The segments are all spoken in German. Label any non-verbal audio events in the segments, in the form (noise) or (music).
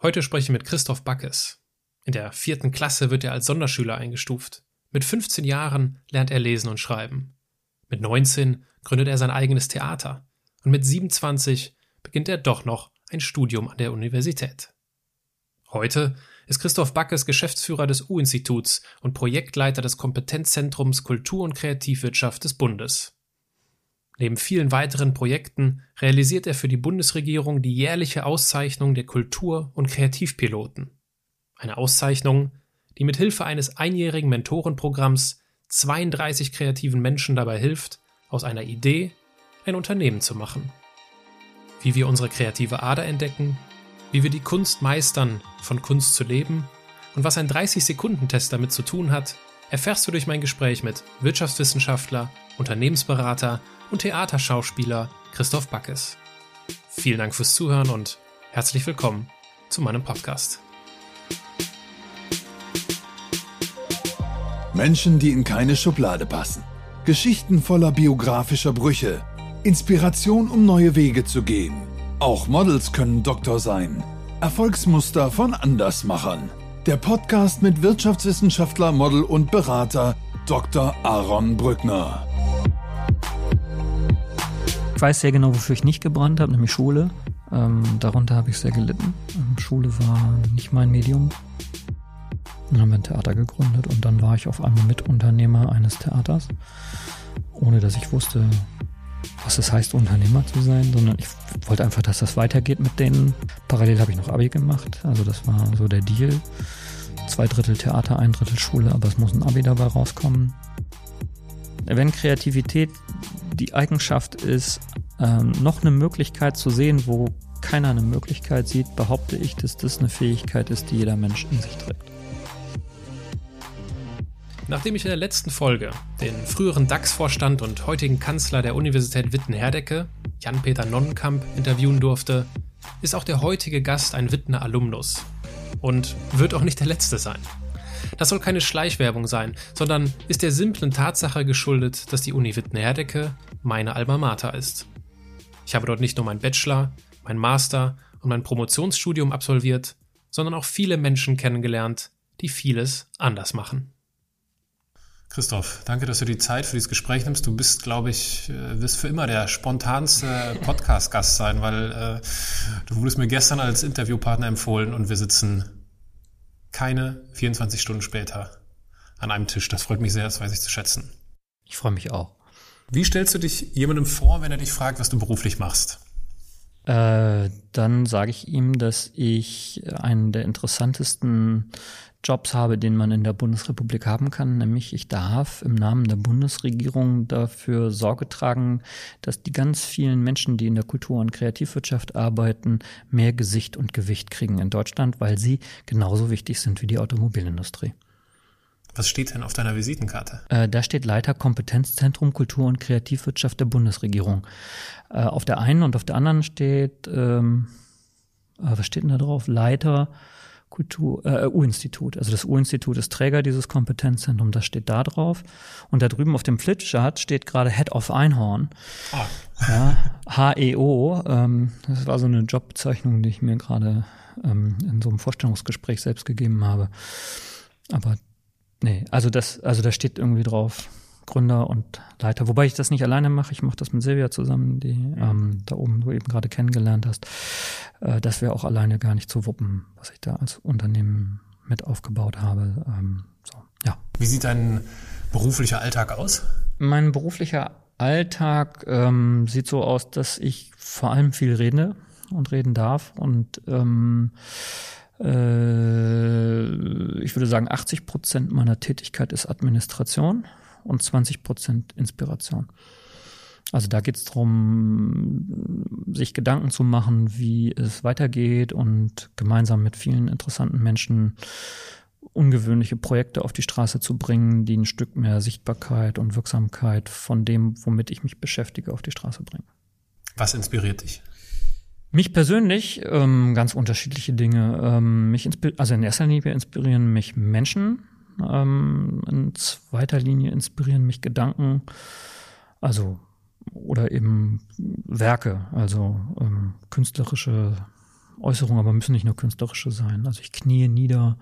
Heute spreche ich mit Christoph Backes. In der vierten Klasse wird er als Sonderschüler eingestuft. Mit 15 Jahren lernt er lesen und schreiben. Mit 19 gründet er sein eigenes Theater. Und mit 27 beginnt er doch noch ein Studium an der Universität. Heute ist Christoph Backes Geschäftsführer des U-Instituts und Projektleiter des Kompetenzzentrums Kultur- und Kreativwirtschaft des Bundes. Neben vielen weiteren Projekten realisiert er für die Bundesregierung die jährliche Auszeichnung der Kultur- und Kreativpiloten. Eine Auszeichnung, die mit Hilfe eines einjährigen Mentorenprogramms 32 kreativen Menschen dabei hilft, aus einer Idee ein Unternehmen zu machen. Wie wir unsere kreative Ader entdecken, wie wir die Kunst meistern, von Kunst zu leben und was ein 30-Sekunden-Test damit zu tun hat, erfährst du durch mein Gespräch mit Wirtschaftswissenschaftler, Unternehmensberater und Theaterschauspieler Christoph Backes. Vielen Dank fürs Zuhören und herzlich willkommen zu meinem Podcast. Menschen, die in keine Schublade passen. Geschichten voller biografischer Brüche. Inspiration, um neue Wege zu gehen. Auch Models können Doktor sein. Erfolgsmuster von Andersmachern. Der Podcast mit Wirtschaftswissenschaftler, Model und Berater Dr. Aaron Brückner. Ich weiß sehr genau, wofür ich nicht gebrannt habe, nämlich Schule. Ähm, darunter habe ich sehr gelitten. Ähm, Schule war nicht mein Medium. Dann haben wir ein Theater gegründet und dann war ich auf einmal Mitunternehmer eines Theaters, ohne dass ich wusste, was es heißt, Unternehmer zu sein, sondern ich wollte einfach, dass das weitergeht mit denen. Parallel habe ich noch Abi gemacht, also das war so der Deal. Zwei Drittel Theater, ein Drittel Schule, aber es muss ein Abi dabei rauskommen. Wenn Kreativität die Eigenschaft ist, ähm, noch eine Möglichkeit zu sehen, wo keiner eine Möglichkeit sieht, behaupte ich, dass das eine Fähigkeit ist, die jeder Mensch in sich trägt. Nachdem ich in der letzten Folge den früheren DAX-Vorstand und heutigen Kanzler der Universität Witten-Herdecke, Jan-Peter Nonnenkamp, interviewen durfte, ist auch der heutige Gast ein Wittener Alumnus. Und wird auch nicht der letzte sein. Das soll keine Schleichwerbung sein, sondern ist der simplen Tatsache geschuldet, dass die Uni Witten-Herdecke meine Alma Mater ist. Ich habe dort nicht nur meinen Bachelor, mein Master und mein Promotionsstudium absolviert, sondern auch viele Menschen kennengelernt, die vieles anders machen. Christoph, danke, dass du die Zeit für dieses Gespräch nimmst. Du bist, glaube ich, äh, wirst für immer der spontanste (laughs) Podcast-Gast sein, weil äh, du wurdest mir gestern als Interviewpartner empfohlen und wir sitzen keine 24 Stunden später an einem Tisch. Das freut mich sehr, das weiß ich zu schätzen. Ich freue mich auch. Wie stellst du dich jemandem vor, wenn er dich fragt, was du beruflich machst? Äh, dann sage ich ihm, dass ich einen der interessantesten Jobs habe, den man in der Bundesrepublik haben kann, nämlich ich darf im Namen der Bundesregierung dafür Sorge tragen, dass die ganz vielen Menschen, die in der Kultur- und Kreativwirtschaft arbeiten, mehr Gesicht und Gewicht kriegen in Deutschland, weil sie genauso wichtig sind wie die Automobilindustrie. Was steht denn auf deiner Visitenkarte? Äh, da steht Leiter Kompetenzzentrum Kultur- und Kreativwirtschaft der Bundesregierung. Äh, auf der einen und auf der anderen steht, ähm, äh, was steht denn da drauf? Leiter Kultur, äh, U-Institut. Also das U-Institut ist Träger dieses Kompetenzzentrum, das steht da drauf. Und da drüben auf dem Flipchart steht gerade Head of Einhorn. Ah. Ja, HEO. Ähm, das war so eine Jobbezeichnung, die ich mir gerade ähm, in so einem Vorstellungsgespräch selbst gegeben habe. Aber nee, also das, also da steht irgendwie drauf Gründer und Leiter. Wobei ich das nicht alleine mache, ich mache das mit Silvia zusammen, die ähm, da oben du eben gerade kennengelernt hast. Äh, das wäre auch alleine gar nicht zu wuppen, was ich da als Unternehmen mit aufgebaut habe. Ähm, so, ja. Wie sieht dein beruflicher Alltag aus? Mein beruflicher Alltag ähm, sieht so aus, dass ich vor allem viel rede und reden darf und ähm, äh, ich würde sagen, 80 Prozent meiner Tätigkeit ist Administration und 20 Prozent Inspiration. Also da geht es darum, sich Gedanken zu machen, wie es weitergeht und gemeinsam mit vielen interessanten Menschen ungewöhnliche Projekte auf die Straße zu bringen, die ein Stück mehr Sichtbarkeit und Wirksamkeit von dem, womit ich mich beschäftige, auf die Straße bringen. Was inspiriert dich? Mich persönlich ähm, ganz unterschiedliche Dinge. Ähm, mich also in erster Linie inspirieren mich Menschen, ähm, in zweiter Linie inspirieren mich Gedanken, also oder eben Werke, also ähm, künstlerische Äußerungen aber müssen nicht nur künstlerische sein. Also ich knie nieder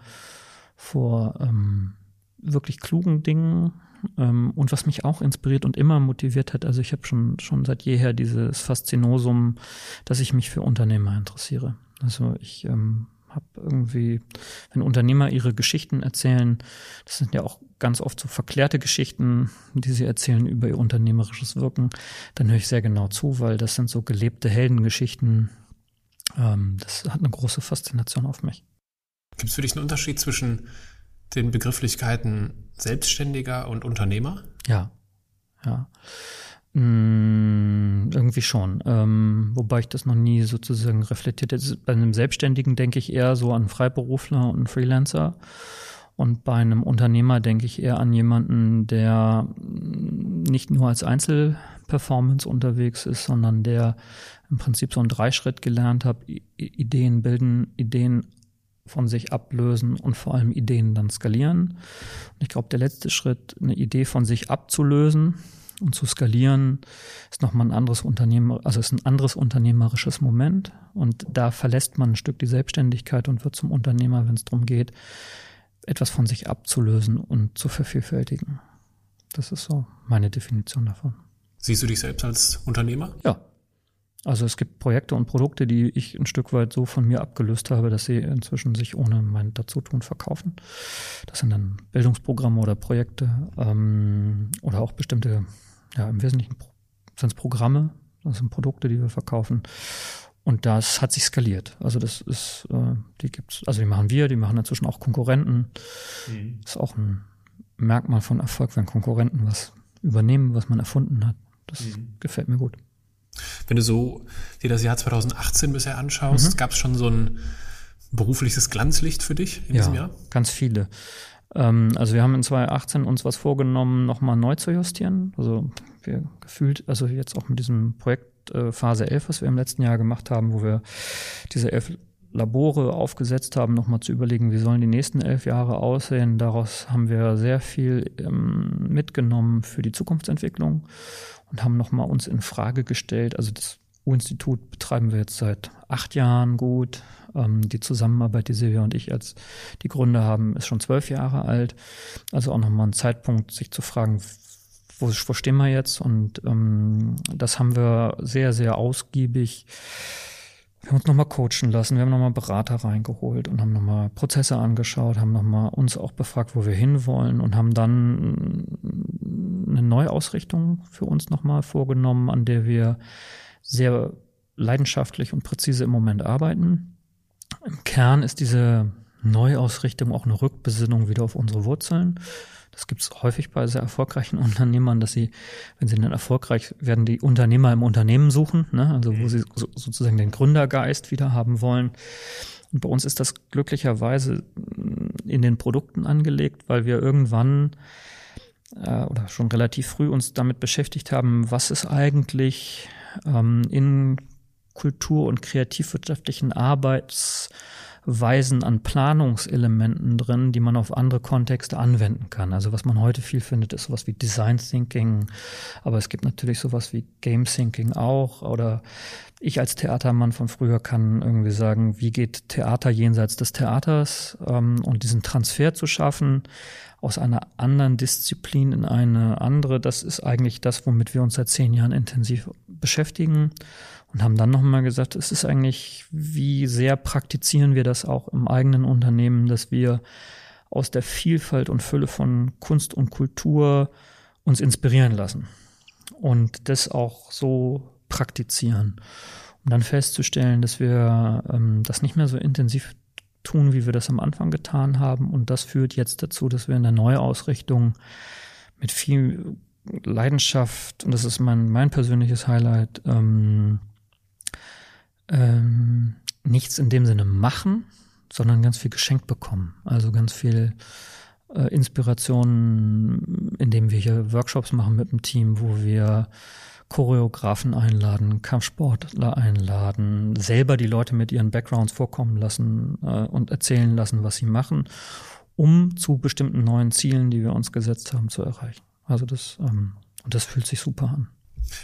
vor ähm, wirklich klugen Dingen ähm, und was mich auch inspiriert und immer motiviert hat. Also ich habe schon schon seit jeher dieses Faszinosum, dass ich mich für Unternehmer interessiere. Also ich ähm, habe irgendwie, wenn Unternehmer ihre Geschichten erzählen, das sind ja auch ganz oft so verklärte Geschichten, die sie erzählen über ihr unternehmerisches Wirken, dann höre ich sehr genau zu, weil das sind so gelebte Heldengeschichten. Ähm, das hat eine große Faszination auf mich. Gibt es für dich einen Unterschied zwischen den Begrifflichkeiten Selbstständiger und Unternehmer? Ja, ja. Mm, irgendwie schon. Ähm, wobei ich das noch nie sozusagen reflektiert habe. Bei einem Selbstständigen denke ich eher so an Freiberufler und Freelancer. Und bei einem Unternehmer denke ich eher an jemanden, der nicht nur als Einzelperformance unterwegs ist, sondern der im Prinzip so einen Dreischritt gelernt hat, Ideen bilden, Ideen von sich ablösen und vor allem Ideen dann skalieren. Und ich glaube, der letzte Schritt, eine Idee von sich abzulösen, und zu skalieren ist nochmal ein anderes Unternehmen, also ist ein anderes unternehmerisches Moment. Und da verlässt man ein Stück die Selbstständigkeit und wird zum Unternehmer, wenn es darum geht, etwas von sich abzulösen und zu vervielfältigen. Das ist so meine Definition davon. Siehst du dich selbst als Unternehmer? Ja. Also es gibt Projekte und Produkte, die ich ein Stück weit so von mir abgelöst habe, dass sie inzwischen sich ohne mein Dazutun verkaufen. Das sind dann Bildungsprogramme oder Projekte ähm, oder auch bestimmte ja, im Wesentlichen sind es Programme, das sind Produkte, die wir verkaufen. Und das hat sich skaliert. Also das ist, äh, die gibt's, also die machen wir, die machen inzwischen auch Konkurrenten. Mhm. Ist auch ein Merkmal von Erfolg, wenn Konkurrenten was übernehmen, was man erfunden hat. Das mhm. gefällt mir gut. Wenn du so dir das Jahr 2018 bisher anschaust, mhm. gab es schon so ein berufliches Glanzlicht für dich in ja, diesem Jahr? Ganz viele. Ähm, also wir haben in 2018 uns was vorgenommen, nochmal neu zu justieren. Also wir gefühlt, also jetzt auch mit diesem Projekt äh, Phase 11, was wir im letzten Jahr gemacht haben, wo wir diese elf Labore aufgesetzt haben, nochmal zu überlegen, wie sollen die nächsten elf Jahre aussehen. Daraus haben wir sehr viel ähm, mitgenommen für die Zukunftsentwicklung und haben nochmal uns in Frage gestellt. Also das U-Institut betreiben wir jetzt seit acht Jahren gut. Ähm, die Zusammenarbeit, die Silvia und ich als die Gründer haben, ist schon zwölf Jahre alt. Also auch nochmal ein Zeitpunkt, sich zu fragen, wo, wo stehen wir jetzt? Und ähm, das haben wir sehr, sehr ausgiebig. Wir haben uns nochmal coachen lassen, wir haben nochmal Berater reingeholt und haben nochmal Prozesse angeschaut, haben nochmal uns auch befragt, wo wir hinwollen und haben dann eine Neuausrichtung für uns nochmal vorgenommen, an der wir sehr leidenschaftlich und präzise im Moment arbeiten. Im Kern ist diese Neuausrichtung auch eine Rückbesinnung wieder auf unsere Wurzeln. Das gibt es häufig bei sehr erfolgreichen (laughs) Unternehmern, dass sie, wenn sie dann erfolgreich werden, die Unternehmer im Unternehmen suchen, ne? also wo mhm. sie so, sozusagen den Gründergeist wieder haben wollen. Und bei uns ist das glücklicherweise in den Produkten angelegt, weil wir irgendwann äh, oder schon relativ früh uns damit beschäftigt haben, was ist eigentlich ähm, in kultur- und kreativwirtschaftlichen Arbeitsweisen an Planungselementen drin, die man auf andere Kontexte anwenden kann. Also was man heute viel findet, ist sowas wie Design Thinking, aber es gibt natürlich sowas wie Game Thinking auch oder ich als Theatermann von früher kann irgendwie sagen, wie geht Theater jenseits des Theaters ähm, und diesen Transfer zu schaffen aus einer anderen Disziplin in eine andere, das ist eigentlich das, womit wir uns seit zehn Jahren intensiv beschäftigen und haben dann nochmal gesagt, es ist eigentlich, wie sehr praktizieren wir das auch im eigenen Unternehmen, dass wir aus der Vielfalt und Fülle von Kunst und Kultur uns inspirieren lassen und das auch so praktizieren, um dann festzustellen, dass wir ähm, das nicht mehr so intensiv tun, wie wir das am Anfang getan haben. Und das führt jetzt dazu, dass wir in der Neuausrichtung mit viel Leidenschaft, und das ist mein, mein persönliches Highlight, ähm, ähm, nichts in dem Sinne machen, sondern ganz viel geschenkt bekommen. Also ganz viel äh, Inspiration, indem wir hier Workshops machen mit dem Team, wo wir Choreografen einladen, Kampfsportler einladen, selber die Leute mit ihren Backgrounds vorkommen lassen äh, und erzählen lassen, was sie machen, um zu bestimmten neuen Zielen, die wir uns gesetzt haben, zu erreichen. Also das, ähm, und das fühlt sich super an.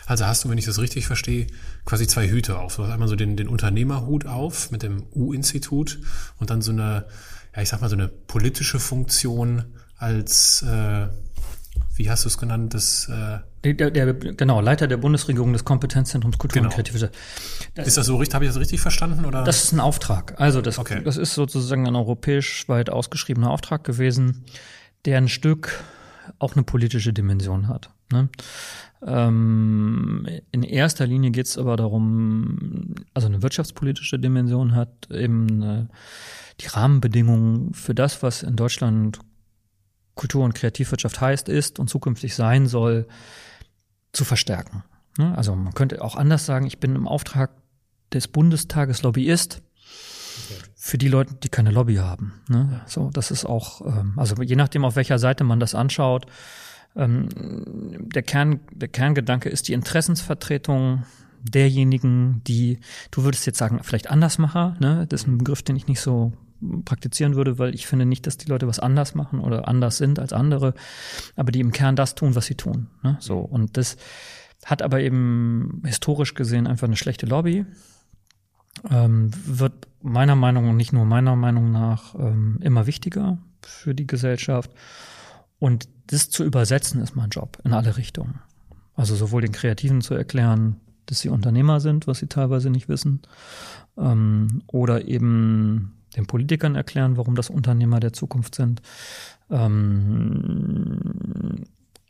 Also hast du, wenn ich das richtig verstehe, quasi zwei Hüte auf. Du hast einmal so den, den Unternehmerhut auf mit dem U-Institut und dann so eine, ja, ich sag mal, so eine politische Funktion als, äh, wie hast du es genannt, das äh der, der, genau, Leiter der Bundesregierung des Kompetenzzentrums Kultur genau. und Kreativität. Ist das so richtig? Habe ich das richtig verstanden? Oder? Das ist ein Auftrag. Also das, okay. das ist sozusagen ein europäisch weit ausgeschriebener Auftrag gewesen, der ein Stück auch eine politische Dimension hat. Ne? Ähm, in erster Linie geht es aber darum, also eine wirtschaftspolitische Dimension hat, eben äh, die Rahmenbedingungen für das, was in Deutschland Kultur- und Kreativwirtschaft heißt, ist und zukünftig sein soll, zu verstärken. Ne? Also man könnte auch anders sagen, ich bin im Auftrag des Bundestages Lobbyist für die Leute, die keine Lobby haben. Ne? So, das ist auch, ähm, also je nachdem, auf welcher Seite man das anschaut, ähm, der Kern, der Kerngedanke ist die Interessensvertretung derjenigen, die, du würdest jetzt sagen, vielleicht Andersmacher, ne? Das ist ein Begriff, den ich nicht so praktizieren würde, weil ich finde nicht, dass die Leute was anders machen oder anders sind als andere, aber die im Kern das tun, was sie tun. Ne? So und das hat aber eben historisch gesehen einfach eine schlechte Lobby. Ähm, wird meiner Meinung und nicht nur meiner Meinung nach ähm, immer wichtiger für die Gesellschaft. Und das zu übersetzen ist mein Job in alle Richtungen. Also sowohl den Kreativen zu erklären, dass sie Unternehmer sind, was sie teilweise nicht wissen, ähm, oder eben den Politikern erklären, warum das Unternehmer der Zukunft sind, ähm,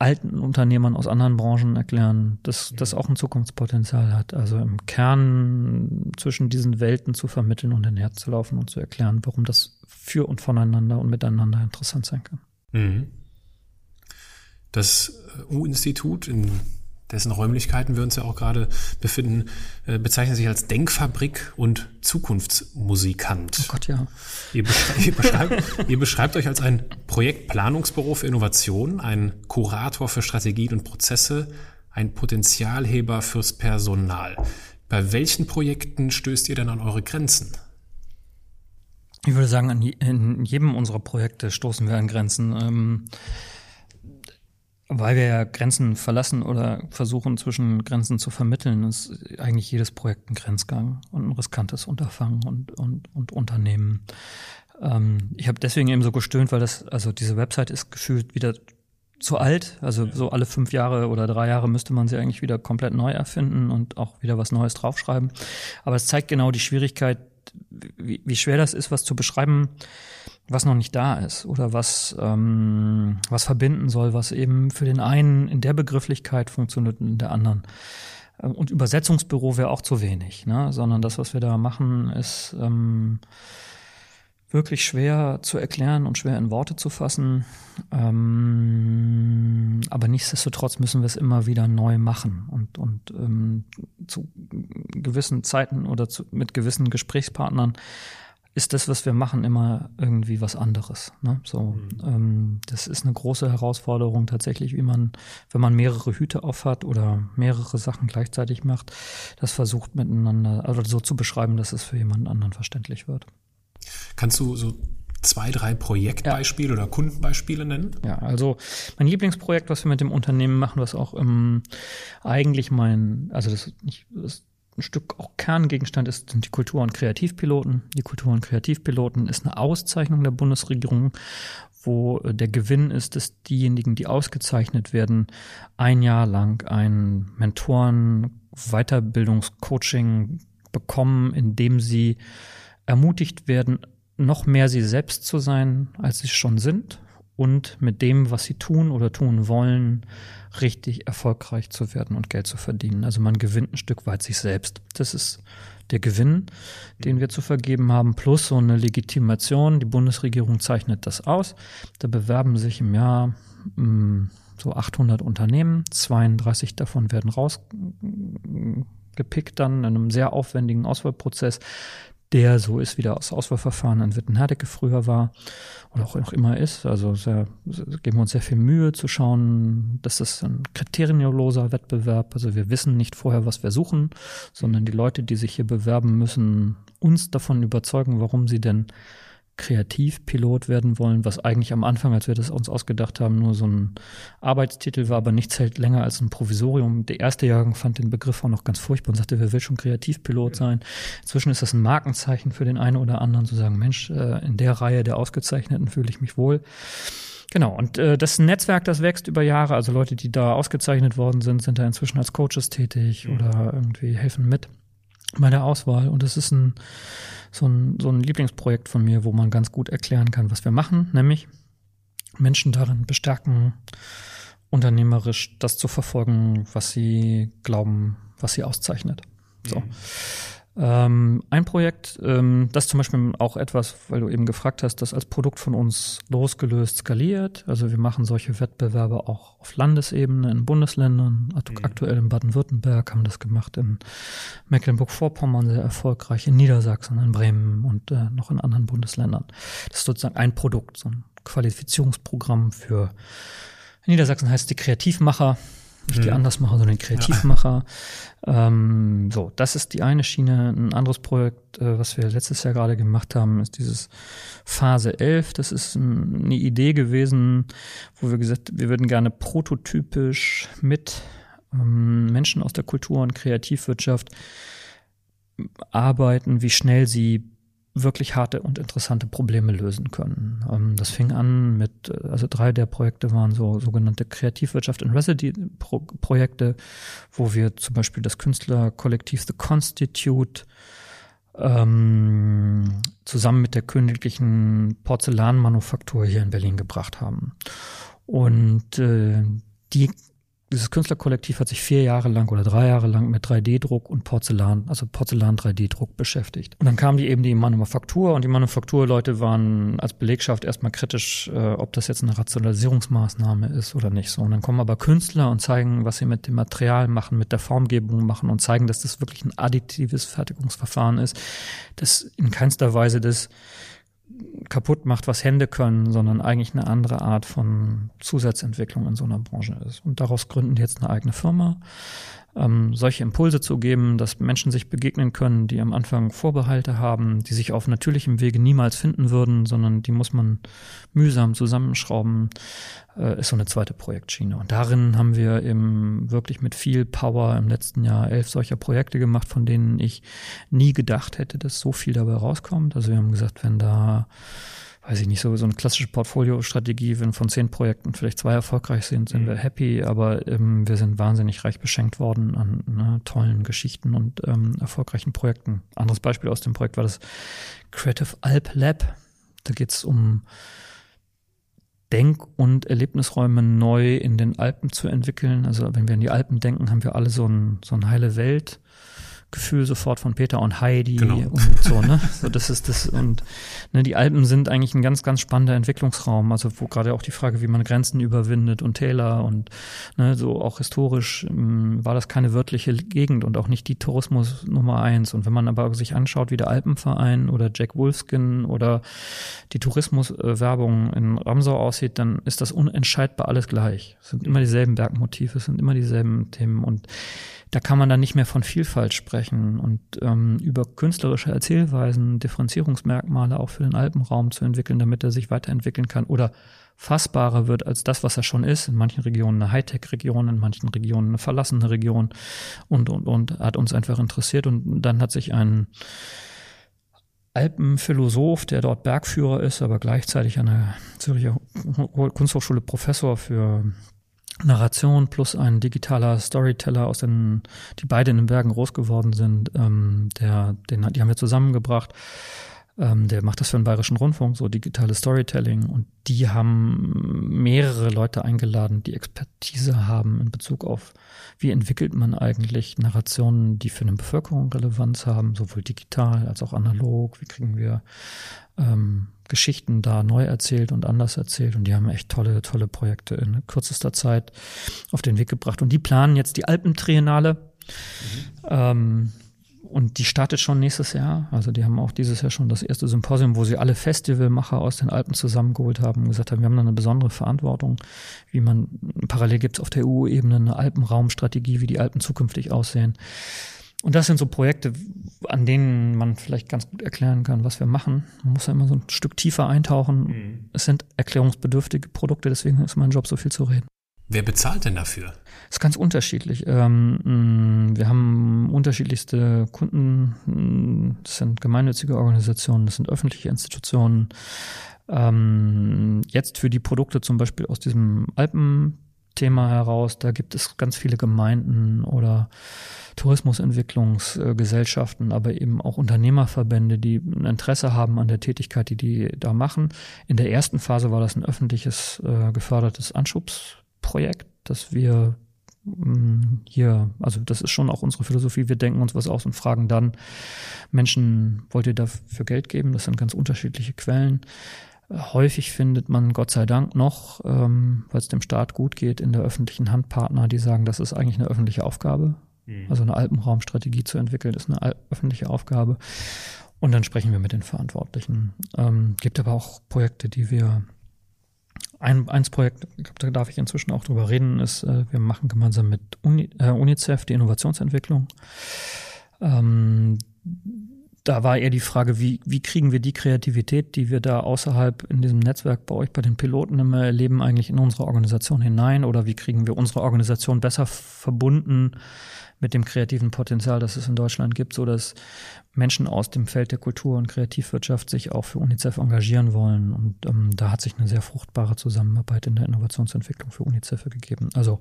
alten Unternehmern aus anderen Branchen erklären, dass das auch ein Zukunftspotenzial hat. Also im Kern zwischen diesen Welten zu vermitteln und herzulaufen und zu erklären, warum das für und voneinander und miteinander interessant sein kann. Mhm. Das U-Institut in dessen Räumlichkeiten wir uns ja auch gerade befinden, äh, bezeichnet sich als Denkfabrik und Zukunftsmusikant. Oh Gott, ja. Ihr, beschreibt, (laughs) ihr, beschreibt, ihr beschreibt euch als ein Projektplanungsbüro für Innovation, ein Kurator für Strategien und Prozesse, ein Potenzialheber fürs Personal. Bei welchen Projekten stößt ihr denn an eure Grenzen? Ich würde sagen, in jedem unserer Projekte stoßen wir an Grenzen. Ähm, weil wir ja Grenzen verlassen oder versuchen, zwischen Grenzen zu vermitteln, ist eigentlich jedes Projekt ein Grenzgang und ein riskantes Unterfangen und, und, und Unternehmen. Ähm, ich habe deswegen eben so gestöhnt, weil das, also diese Website ist gefühlt wieder zu alt. Also so alle fünf Jahre oder drei Jahre müsste man sie eigentlich wieder komplett neu erfinden und auch wieder was Neues draufschreiben. Aber es zeigt genau die Schwierigkeit, wie, wie schwer das ist, was zu beschreiben, was noch nicht da ist oder was, ähm, was verbinden soll, was eben für den einen in der Begrifflichkeit funktioniert und in der anderen. Äh, und Übersetzungsbüro wäre auch zu wenig, ne? sondern das, was wir da machen, ist ähm, wirklich schwer zu erklären und schwer in Worte zu fassen. Ähm, aber nichtsdestotrotz müssen wir es immer wieder neu machen und, und ähm, zu gewissen Zeiten oder zu, mit gewissen Gesprächspartnern ist das, was wir machen, immer irgendwie was anderes. Ne? So, mhm. ähm, das ist eine große Herausforderung tatsächlich, wie man, wenn man mehrere Hüte aufhat oder mehrere Sachen gleichzeitig macht, das versucht miteinander, also so zu beschreiben, dass es für jemanden anderen verständlich wird. Kannst du so zwei, drei Projektbeispiele ja. oder Kundenbeispiele nennen? Ja, also mein Lieblingsprojekt, was wir mit dem Unternehmen machen, was auch ähm, eigentlich mein, also das, nicht, das ein Stück auch Kerngegenstand ist, sind die Kultur- und Kreativpiloten. Die Kultur- und Kreativpiloten ist eine Auszeichnung der Bundesregierung, wo äh, der Gewinn ist, dass diejenigen, die ausgezeichnet werden, ein Jahr lang ein Mentoren, Weiterbildungscoaching bekommen, in dem sie ermutigt werden, noch mehr sie selbst zu sein, als sie schon sind und mit dem, was sie tun oder tun wollen, richtig erfolgreich zu werden und Geld zu verdienen. Also man gewinnt ein Stück weit sich selbst. Das ist der Gewinn, den wir zu vergeben haben, plus so eine Legitimation. Die Bundesregierung zeichnet das aus. Da bewerben sich im Jahr mh, hm, so 800 Unternehmen, 32 davon werden rausgepickt dann in einem sehr aufwendigen Auswahlprozess der so ist, wie das Auswahlverfahren in Wittenherdecke früher war oder auch noch immer ist. Also sehr, geben wir uns sehr viel Mühe zu schauen, dass das ein kriterienloser Wettbewerb, also wir wissen nicht vorher, was wir suchen, sondern die Leute, die sich hier bewerben, müssen uns davon überzeugen, warum sie denn Kreativpilot werden wollen, was eigentlich am Anfang, als wir das uns ausgedacht haben, nur so ein Arbeitstitel war, aber nichts hält länger als ein Provisorium. Der erste Jahrgang fand den Begriff auch noch ganz furchtbar und sagte, wer will schon Kreativpilot sein? Inzwischen ist das ein Markenzeichen für den einen oder anderen, zu sagen, Mensch, äh, in der Reihe der Ausgezeichneten fühle ich mich wohl. Genau, und äh, das Netzwerk, das wächst über Jahre. Also Leute, die da ausgezeichnet worden sind, sind da inzwischen als Coaches tätig mhm. oder irgendwie helfen mit bei der Auswahl. Und es ist ein, so, ein, so ein Lieblingsprojekt von mir, wo man ganz gut erklären kann, was wir machen, nämlich Menschen darin bestärken, unternehmerisch das zu verfolgen, was sie glauben, was sie auszeichnet. So. Mhm. Ähm, ein Projekt, ähm, das zum Beispiel auch etwas, weil du eben gefragt hast, das als Produkt von uns losgelöst skaliert. Also wir machen solche Wettbewerbe auch auf Landesebene in Bundesländern. Mhm. Aktuell in Baden-Württemberg haben das gemacht, in Mecklenburg-Vorpommern sehr erfolgreich, in Niedersachsen, in Bremen und äh, noch in anderen Bundesländern. Das ist sozusagen ein Produkt, so ein Qualifizierungsprogramm für in Niedersachsen heißt die Kreativmacher nicht mhm. die Andersmacher, sondern die Kreativmacher. Ja. Ähm, so, das ist die eine Schiene. Ein anderes Projekt, äh, was wir letztes Jahr gerade gemacht haben, ist dieses Phase 11. Das ist ein, eine Idee gewesen, wo wir gesagt, wir würden gerne prototypisch mit ähm, Menschen aus der Kultur- und Kreativwirtschaft arbeiten, wie schnell sie wirklich harte und interessante Probleme lösen können. Ähm, das fing an mit, äh, also drei der Projekte waren so sogenannte Kreativwirtschaft in Residence-Projekte, wo wir zum Beispiel das Künstlerkollektiv The Constitute ähm, zusammen mit der königlichen Porzellanmanufaktur hier in Berlin gebracht haben. Und äh, die dieses Künstlerkollektiv hat sich vier Jahre lang oder drei Jahre lang mit 3D-Druck und Porzellan, also Porzellan-3D-Druck beschäftigt. Und dann kam die eben die Manufaktur und die Manufakturleute waren als Belegschaft erstmal kritisch, äh, ob das jetzt eine Rationalisierungsmaßnahme ist oder nicht so. Und dann kommen aber Künstler und zeigen, was sie mit dem Material machen, mit der Formgebung machen und zeigen, dass das wirklich ein additives Fertigungsverfahren ist, das in keinster Weise das kaputt macht, was Hände können, sondern eigentlich eine andere Art von Zusatzentwicklung in so einer Branche ist. Und daraus gründen die jetzt eine eigene Firma ähm, solche Impulse zu geben, dass Menschen sich begegnen können, die am Anfang Vorbehalte haben, die sich auf natürlichem Wege niemals finden würden, sondern die muss man mühsam zusammenschrauben, äh, ist so eine zweite Projektschiene. Und darin haben wir eben wirklich mit viel Power im letzten Jahr elf solcher Projekte gemacht, von denen ich nie gedacht hätte, dass so viel dabei rauskommt. Also wir haben gesagt, wenn da weiß ich nicht, so, so eine klassische Portfolio-Strategie, wenn von zehn Projekten vielleicht zwei erfolgreich sind, sind mhm. wir happy, aber ähm, wir sind wahnsinnig reich beschenkt worden an ne, tollen Geschichten und ähm, erfolgreichen Projekten. Anderes Beispiel aus dem Projekt war das Creative Alp Lab. Da geht es um Denk- und Erlebnisräume neu in den Alpen zu entwickeln. Also wenn wir an die Alpen denken, haben wir alle so ein, so ein heile Welt. Gefühl sofort von Peter und Heidi genau. und so, ne? (laughs) So, das ist das und ne, die Alpen sind eigentlich ein ganz, ganz spannender Entwicklungsraum, also wo gerade auch die Frage, wie man Grenzen überwindet und Täler und ne, so auch historisch ähm, war das keine wörtliche Gegend und auch nicht die Tourismus Nummer eins. Und wenn man aber sich anschaut, wie der Alpenverein oder Jack Wolfskin oder die Tourismuswerbung in Ramsau aussieht, dann ist das unentscheidbar alles gleich. Es sind immer dieselben Bergmotive, es sind immer dieselben Themen und da kann man dann nicht mehr von Vielfalt sprechen und ähm, über künstlerische Erzählweisen, Differenzierungsmerkmale auch für den Alpenraum zu entwickeln, damit er sich weiterentwickeln kann oder fassbarer wird als das, was er schon ist. In manchen Regionen eine Hightech-Region, in manchen Regionen eine verlassene Region und, und, und hat uns einfach interessiert und dann hat sich ein Alpenphilosoph, der dort Bergführer ist, aber gleichzeitig an der Zürcher Kunsthochschule Professor für Narration plus ein digitaler Storyteller aus den, die beide in den Bergen groß geworden sind, ähm, der, den, die haben wir zusammengebracht. Ähm, der macht das für den Bayerischen Rundfunk, so digitales Storytelling. Und die haben mehrere Leute eingeladen, die Expertise haben in Bezug auf, wie entwickelt man eigentlich Narrationen, die für eine Bevölkerung Relevanz haben, sowohl digital als auch analog. Wie kriegen wir ähm, Geschichten da neu erzählt und anders erzählt. Und die haben echt tolle, tolle Projekte in kürzester Zeit auf den Weg gebracht. Und die planen jetzt die Alpentriennale. Mhm. Ähm, und die startet schon nächstes Jahr. Also die haben auch dieses Jahr schon das erste Symposium, wo sie alle Festivalmacher aus den Alpen zusammengeholt haben und gesagt haben, wir haben da eine besondere Verantwortung, wie man, parallel gibt es auf der EU-Ebene eine Alpenraumstrategie, wie die Alpen zukünftig aussehen. Und das sind so Projekte, an denen man vielleicht ganz gut erklären kann, was wir machen. Man muss ja immer so ein Stück tiefer eintauchen. Mhm. Es sind erklärungsbedürftige Produkte, deswegen ist mein Job so viel zu reden. Wer bezahlt denn dafür? Das ist ganz unterschiedlich. Ähm, wir haben unterschiedlichste Kunden. Das sind gemeinnützige Organisationen, das sind öffentliche Institutionen. Ähm, jetzt für die Produkte zum Beispiel aus diesem Alpenthema heraus, da gibt es ganz viele Gemeinden oder Tourismusentwicklungsgesellschaften, aber eben auch Unternehmerverbände, die ein Interesse haben an der Tätigkeit, die die da machen. In der ersten Phase war das ein öffentliches äh, gefördertes Anschubsprojekt, das wir mm, hier, also das ist schon auch unsere Philosophie, wir denken uns was aus und fragen dann Menschen, wollt ihr dafür Geld geben? Das sind ganz unterschiedliche Quellen. Häufig findet man Gott sei Dank noch, ähm, weil es dem Staat gut geht, in der öffentlichen Hand Partner, die sagen, das ist eigentlich eine öffentliche Aufgabe. Mhm. Also eine Alpenraumstrategie zu entwickeln, ist eine öffentliche Aufgabe. Und dann sprechen wir mit den Verantwortlichen. Ähm, gibt aber auch Projekte, die wir ein eins Projekt, da darf ich inzwischen auch drüber reden, ist, äh, wir machen gemeinsam mit Uni, äh, UNICEF die Innovationsentwicklung. Ähm, da war eher die Frage, wie, wie kriegen wir die Kreativität, die wir da außerhalb in diesem Netzwerk bei euch, bei den Piloten immer erleben, eigentlich in unsere Organisation hinein? Oder wie kriegen wir unsere Organisation besser verbunden mit dem kreativen Potenzial, das es in Deutschland gibt, so dass Menschen aus dem Feld der Kultur und Kreativwirtschaft sich auch für UNICEF engagieren wollen. Und ähm, da hat sich eine sehr fruchtbare Zusammenarbeit in der Innovationsentwicklung für UNICEF gegeben. Also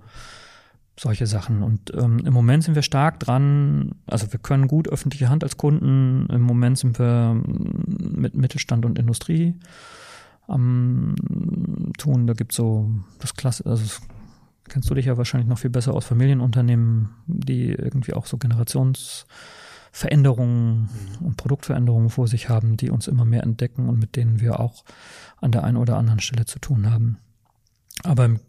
solche Sachen. Und ähm, im Moment sind wir stark dran, also wir können gut öffentliche Hand als Kunden. Im Moment sind wir ähm, mit Mittelstand und Industrie am tun. Da gibt es so das Klasse, also kennst du dich ja wahrscheinlich noch viel besser aus Familienunternehmen, die irgendwie auch so Generationsveränderungen mhm. und Produktveränderungen vor sich haben, die uns immer mehr entdecken und mit denen wir auch an der einen oder anderen Stelle zu tun haben. Aber im,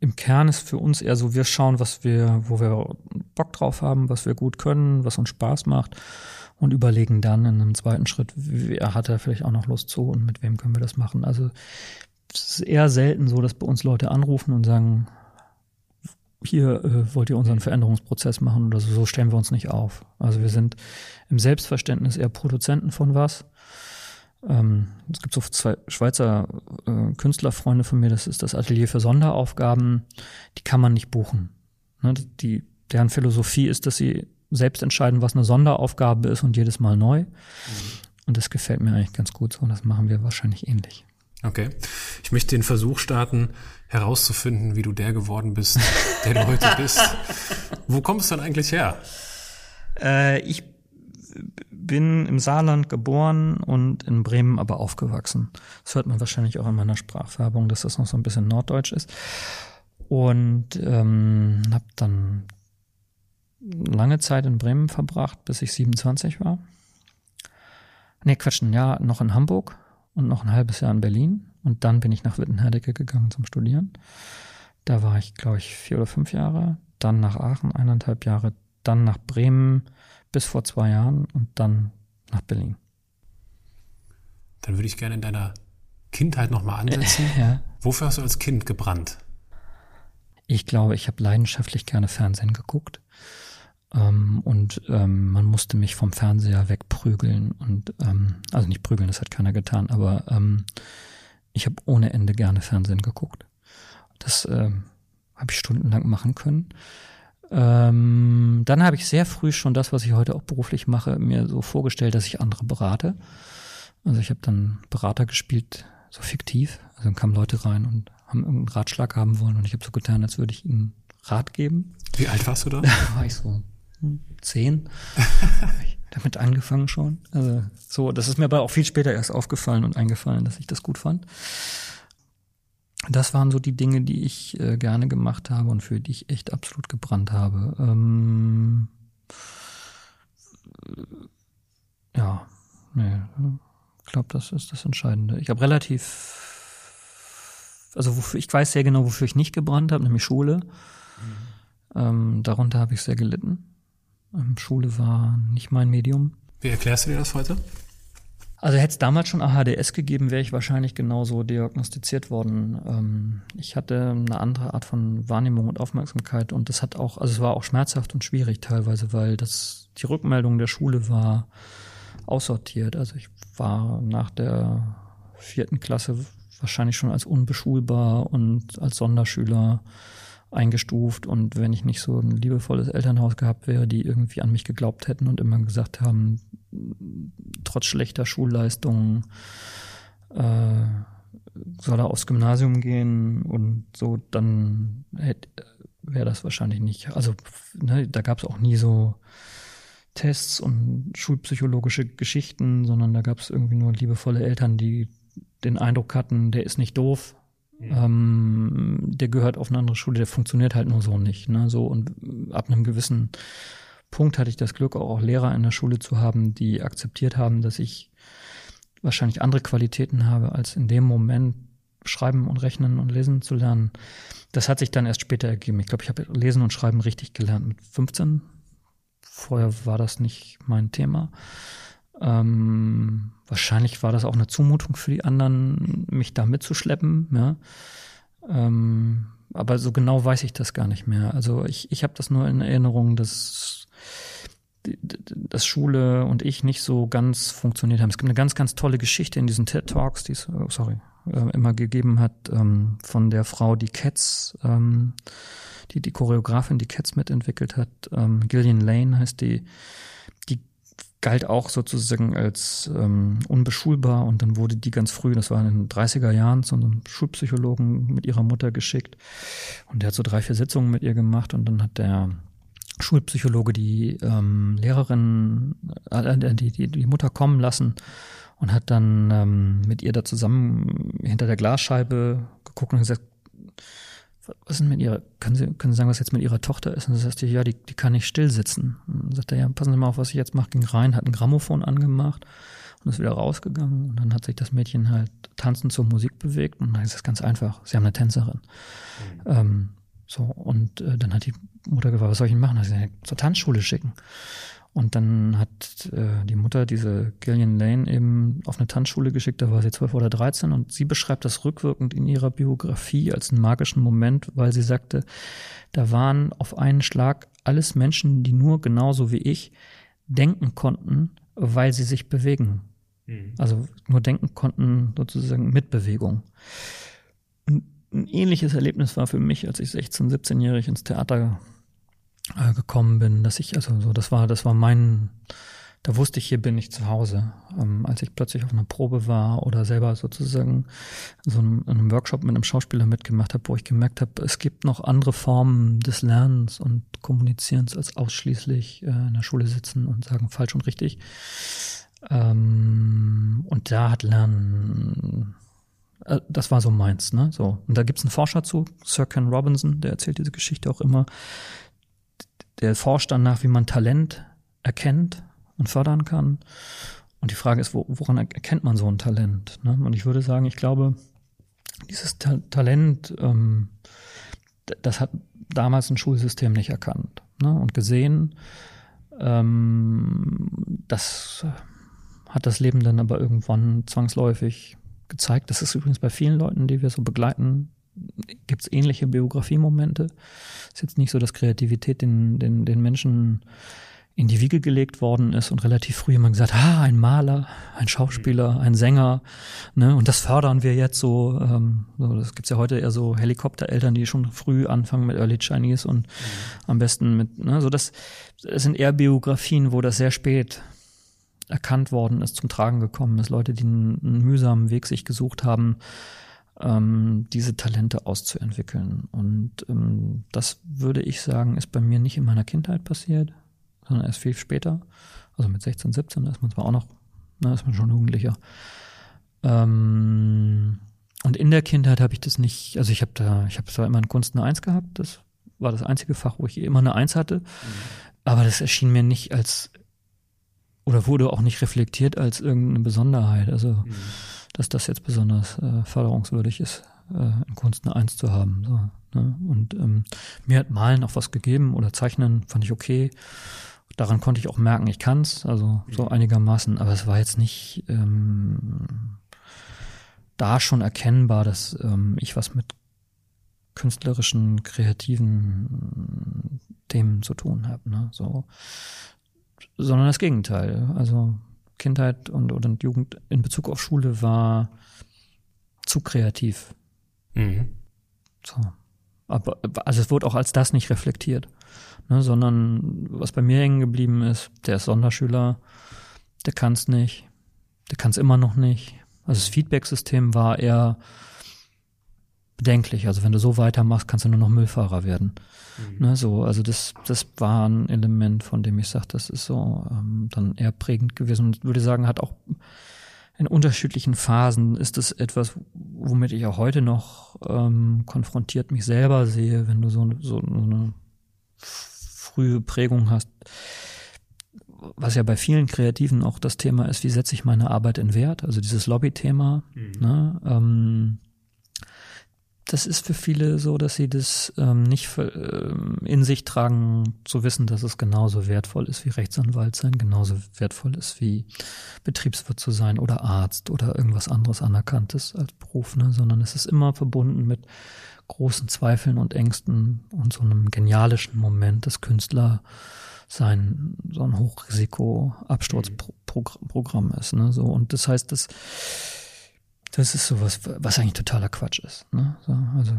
im Kern ist für uns eher so, wir schauen, was wir, wo wir Bock drauf haben, was wir gut können, was uns Spaß macht und überlegen dann in einem zweiten Schritt, wer hat da vielleicht auch noch Lust zu und mit wem können wir das machen. Also es ist eher selten so, dass bei uns Leute anrufen und sagen, hier äh, wollt ihr unseren Veränderungsprozess machen oder so, so stellen wir uns nicht auf. Also wir sind im Selbstverständnis eher Produzenten von was. Ähm, es gibt so zwei Schweizer äh, Künstlerfreunde von mir, das ist das Atelier für Sonderaufgaben, die kann man nicht buchen. Ne, die, deren Philosophie ist, dass sie selbst entscheiden, was eine Sonderaufgabe ist und jedes Mal neu. Mhm. Und das gefällt mir eigentlich ganz gut so und das machen wir wahrscheinlich ähnlich. Okay. Ich möchte den Versuch starten, herauszufinden, wie du der geworden bist, der du heute (laughs) bist. Wo kommst du denn eigentlich her? Äh, ich bin im Saarland geboren und in Bremen aber aufgewachsen. Das hört man wahrscheinlich auch in meiner Sprachfärbung, dass das noch so ein bisschen norddeutsch ist. Und ähm, habe dann lange Zeit in Bremen verbracht, bis ich 27 war. Nee, Quatsch, ein Jahr noch in Hamburg und noch ein halbes Jahr in Berlin. Und dann bin ich nach Wittenherdecke gegangen zum Studieren. Da war ich, glaube ich, vier oder fünf Jahre. Dann nach Aachen eineinhalb Jahre. Dann nach Bremen bis vor zwei Jahren und dann nach Berlin. Dann würde ich gerne in deiner Kindheit nochmal ansetzen. (laughs) ja. Wofür hast du als Kind gebrannt? Ich glaube, ich habe leidenschaftlich gerne Fernsehen geguckt. Ähm, und ähm, man musste mich vom Fernseher wegprügeln und ähm, also nicht prügeln, das hat keiner getan, aber ähm, ich habe ohne Ende gerne Fernsehen geguckt. Das äh, habe ich stundenlang machen können. Ähm, dann habe ich sehr früh schon das, was ich heute auch beruflich mache, mir so vorgestellt, dass ich andere berate. Also ich habe dann Berater gespielt, so fiktiv. Also dann kamen Leute rein und haben irgendeinen Ratschlag haben wollen und ich habe so getan, als würde ich ihnen Rat geben. Wie alt warst du da? (laughs) Da war ich so zehn. (laughs) damit angefangen schon. Also so, das ist mir aber auch viel später erst aufgefallen und eingefallen, dass ich das gut fand. Das waren so die Dinge, die ich äh, gerne gemacht habe und für die ich echt absolut gebrannt habe. Ähm, ja, nee, ich glaube, das ist das Entscheidende. Ich habe relativ, also wofür ich weiß sehr genau, wofür ich nicht gebrannt habe, nämlich Schule. Mhm. Ähm, darunter habe ich sehr gelitten. Ähm, Schule war nicht mein Medium. Wie erklärst du dir das heute? Also hätte es damals schon AHDS gegeben, wäre ich wahrscheinlich genauso diagnostiziert worden. Ähm, ich hatte eine andere Art von Wahrnehmung und Aufmerksamkeit und das hat auch, also es war auch schmerzhaft und schwierig teilweise, weil das die Rückmeldung der Schule war aussortiert. Also ich war nach der vierten Klasse wahrscheinlich schon als unbeschulbar und als Sonderschüler eingestuft und wenn ich nicht so ein liebevolles Elternhaus gehabt wäre, die irgendwie an mich geglaubt hätten und immer gesagt haben, trotz schlechter Schulleistungen äh, soll er aufs Gymnasium gehen und so, dann wäre das wahrscheinlich nicht. Also ne, da gab es auch nie so Tests und schulpsychologische Geschichten, sondern da gab es irgendwie nur liebevolle Eltern, die den Eindruck hatten, der ist nicht doof. Ähm, der gehört auf eine andere Schule, der funktioniert halt nur so nicht. Ne? So und ab einem gewissen Punkt hatte ich das Glück, auch, auch Lehrer in der Schule zu haben, die akzeptiert haben, dass ich wahrscheinlich andere Qualitäten habe, als in dem Moment schreiben und rechnen und lesen zu lernen. Das hat sich dann erst später ergeben. Ich glaube, ich habe Lesen und Schreiben richtig gelernt mit 15. Vorher war das nicht mein Thema. Ähm, wahrscheinlich war das auch eine Zumutung für die anderen, mich da mitzuschleppen. Ja. Ähm, aber so genau weiß ich das gar nicht mehr. Also ich, ich habe das nur in Erinnerung, dass, dass Schule und ich nicht so ganz funktioniert haben. Es gibt eine ganz, ganz tolle Geschichte in diesen TED Talks, die es, oh, sorry, äh, immer gegeben hat, ähm, von der Frau, die Cats, ähm, die die Choreografin, die Cats mitentwickelt hat. Ähm, Gillian Lane heißt die galt auch sozusagen als ähm, unbeschulbar und dann wurde die ganz früh, das war in den 30er Jahren, zu einem Schulpsychologen mit ihrer Mutter geschickt und der hat so drei, vier Sitzungen mit ihr gemacht und dann hat der Schulpsychologe die ähm, Lehrerin, äh, die, die, die Mutter kommen lassen und hat dann ähm, mit ihr da zusammen hinter der Glasscheibe geguckt und gesagt, was ist denn mit ihrer, können Sie, können Sie sagen, was jetzt mit Ihrer Tochter ist? Und dann sagt sie, ja, die, die kann nicht still sitzen. Und dann sagt er, ja, passen Sie mal auf, was ich jetzt mache. Ging rein, hat ein Grammophon angemacht und ist wieder rausgegangen. Und dann hat sich das Mädchen halt tanzend zur Musik bewegt. Und dann ist es ganz einfach. Sie haben eine Tänzerin. Mhm. Ähm, so, und äh, dann hat die Mutter gefragt, was soll ich denn machen? Hat sie zur Tanzschule schicken. Und dann hat äh, die Mutter diese Gillian Lane eben auf eine Tanzschule geschickt, da war sie zwölf oder dreizehn und sie beschreibt das rückwirkend in ihrer Biografie als einen magischen Moment, weil sie sagte, da waren auf einen Schlag alles Menschen, die nur genauso wie ich denken konnten, weil sie sich bewegen. Mhm. Also nur denken konnten sozusagen mit Bewegung. Ein, ein ähnliches Erlebnis war für mich, als ich 16, 17-jährig ins Theater äh, gekommen bin, dass ich, also so, das war, das war mein, da wusste ich, hier bin ich zu Hause. Ähm, als ich plötzlich auf einer Probe war oder selber sozusagen so einem, einem Workshop mit einem Schauspieler mitgemacht habe, wo ich gemerkt habe, es gibt noch andere Formen des Lernens und Kommunizierens als ausschließlich äh, in der Schule sitzen und sagen falsch und richtig. Ähm, und da hat Lernen äh, das war so meins, ne? So. Und da gibt's einen Forscher zu, Sir Ken Robinson, der erzählt diese Geschichte auch immer der forscht danach, wie man Talent erkennt und fördern kann. Und die Frage ist, woran erkennt man so ein Talent? Ne? Und ich würde sagen, ich glaube, dieses Ta Talent, ähm, das hat damals ein Schulsystem nicht erkannt ne? und gesehen. Ähm, das hat das Leben dann aber irgendwann zwangsläufig gezeigt. Das ist übrigens bei vielen Leuten, die wir so begleiten, gibt es ähnliche Biografiemomente. Ist jetzt nicht so, dass Kreativität den, den, den Menschen in die Wiege gelegt worden ist und relativ früh immer gesagt, ah, ein Maler, ein Schauspieler, ein Sänger, ne, und das fördern wir jetzt so. Ähm, so das gibt's ja heute eher so Helikoptereltern, die schon früh anfangen mit Early Chinese und mhm. am besten mit, ne, so das, das sind eher Biografien, wo das sehr spät erkannt worden ist, zum Tragen gekommen ist. Leute, die einen, einen mühsamen Weg sich gesucht haben, ähm, diese Talente auszuentwickeln. Und ähm, das würde ich sagen, ist bei mir nicht in meiner Kindheit passiert, sondern erst viel später. Also mit 16, 17, da ist man zwar auch noch, da ist man schon Jugendlicher. Ähm, und in der Kindheit habe ich das nicht, also ich habe da, ich habe zwar immer in Kunst eine Eins gehabt, das war das einzige Fach, wo ich immer eine Eins hatte, mhm. aber das erschien mir nicht als oder wurde auch nicht reflektiert als irgendeine Besonderheit. Also mhm dass das jetzt besonders äh, förderungswürdig ist, äh, in Kunst eine Eins zu haben. So, ne? Und ähm, mir hat Malen auch was gegeben oder Zeichnen fand ich okay. daran konnte ich auch merken, ich kann's, also so Mhm. einigermaßen, aber es war jetzt nicht ähm, da schon erkennbar, dass ähm, ich was mit künstlerischen, kreativen Themen zu tun habe, ne? So, sondern das Gegenteil. Also Kindheit und, und Jugend in Bezug auf Schule war zu kreativ. Mhm. So. Aber also es wurde auch als das nicht reflektiert, ne, sondern was bei mir hängen geblieben ist, der ist Sonderschüler, der kann es nicht, der kann es immer noch nicht. Also das Feedback-System war eher bedenklich. Also wenn du so weitermachst, kannst du nur noch Müllfahrer werden. Ne, so, also das, das war ein Element, von dem ich sage, das ist so ähm, dann eher prägend gewesen und würde sagen, hat auch in unterschiedlichen Phasen ist es etwas, womit ich auch heute noch ähm, konfrontiert mich selber sehe, wenn du so, so, so eine frühe Prägung hast, was ja bei vielen Kreativen auch das Thema ist, wie setze ich meine Arbeit in Wert, also dieses Lobby-Thema. Ne, ähm, das ist für viele so, dass sie das ähm, nicht für, ähm, in sich tragen, zu wissen, dass es genauso wertvoll ist wie Rechtsanwalt sein, genauso wertvoll ist wie Betriebswirt zu sein oder Arzt oder irgendwas anderes Anerkanntes als Beruf, ne? sondern es ist immer verbunden mit großen Zweifeln und Ängsten und so einem genialischen Moment, das Künstler sein so ein Hochrisiko-Absturzprogramm ist. Ne? So, und das heißt, dass das ist sowas, was eigentlich totaler Quatsch ist. Ne? So, also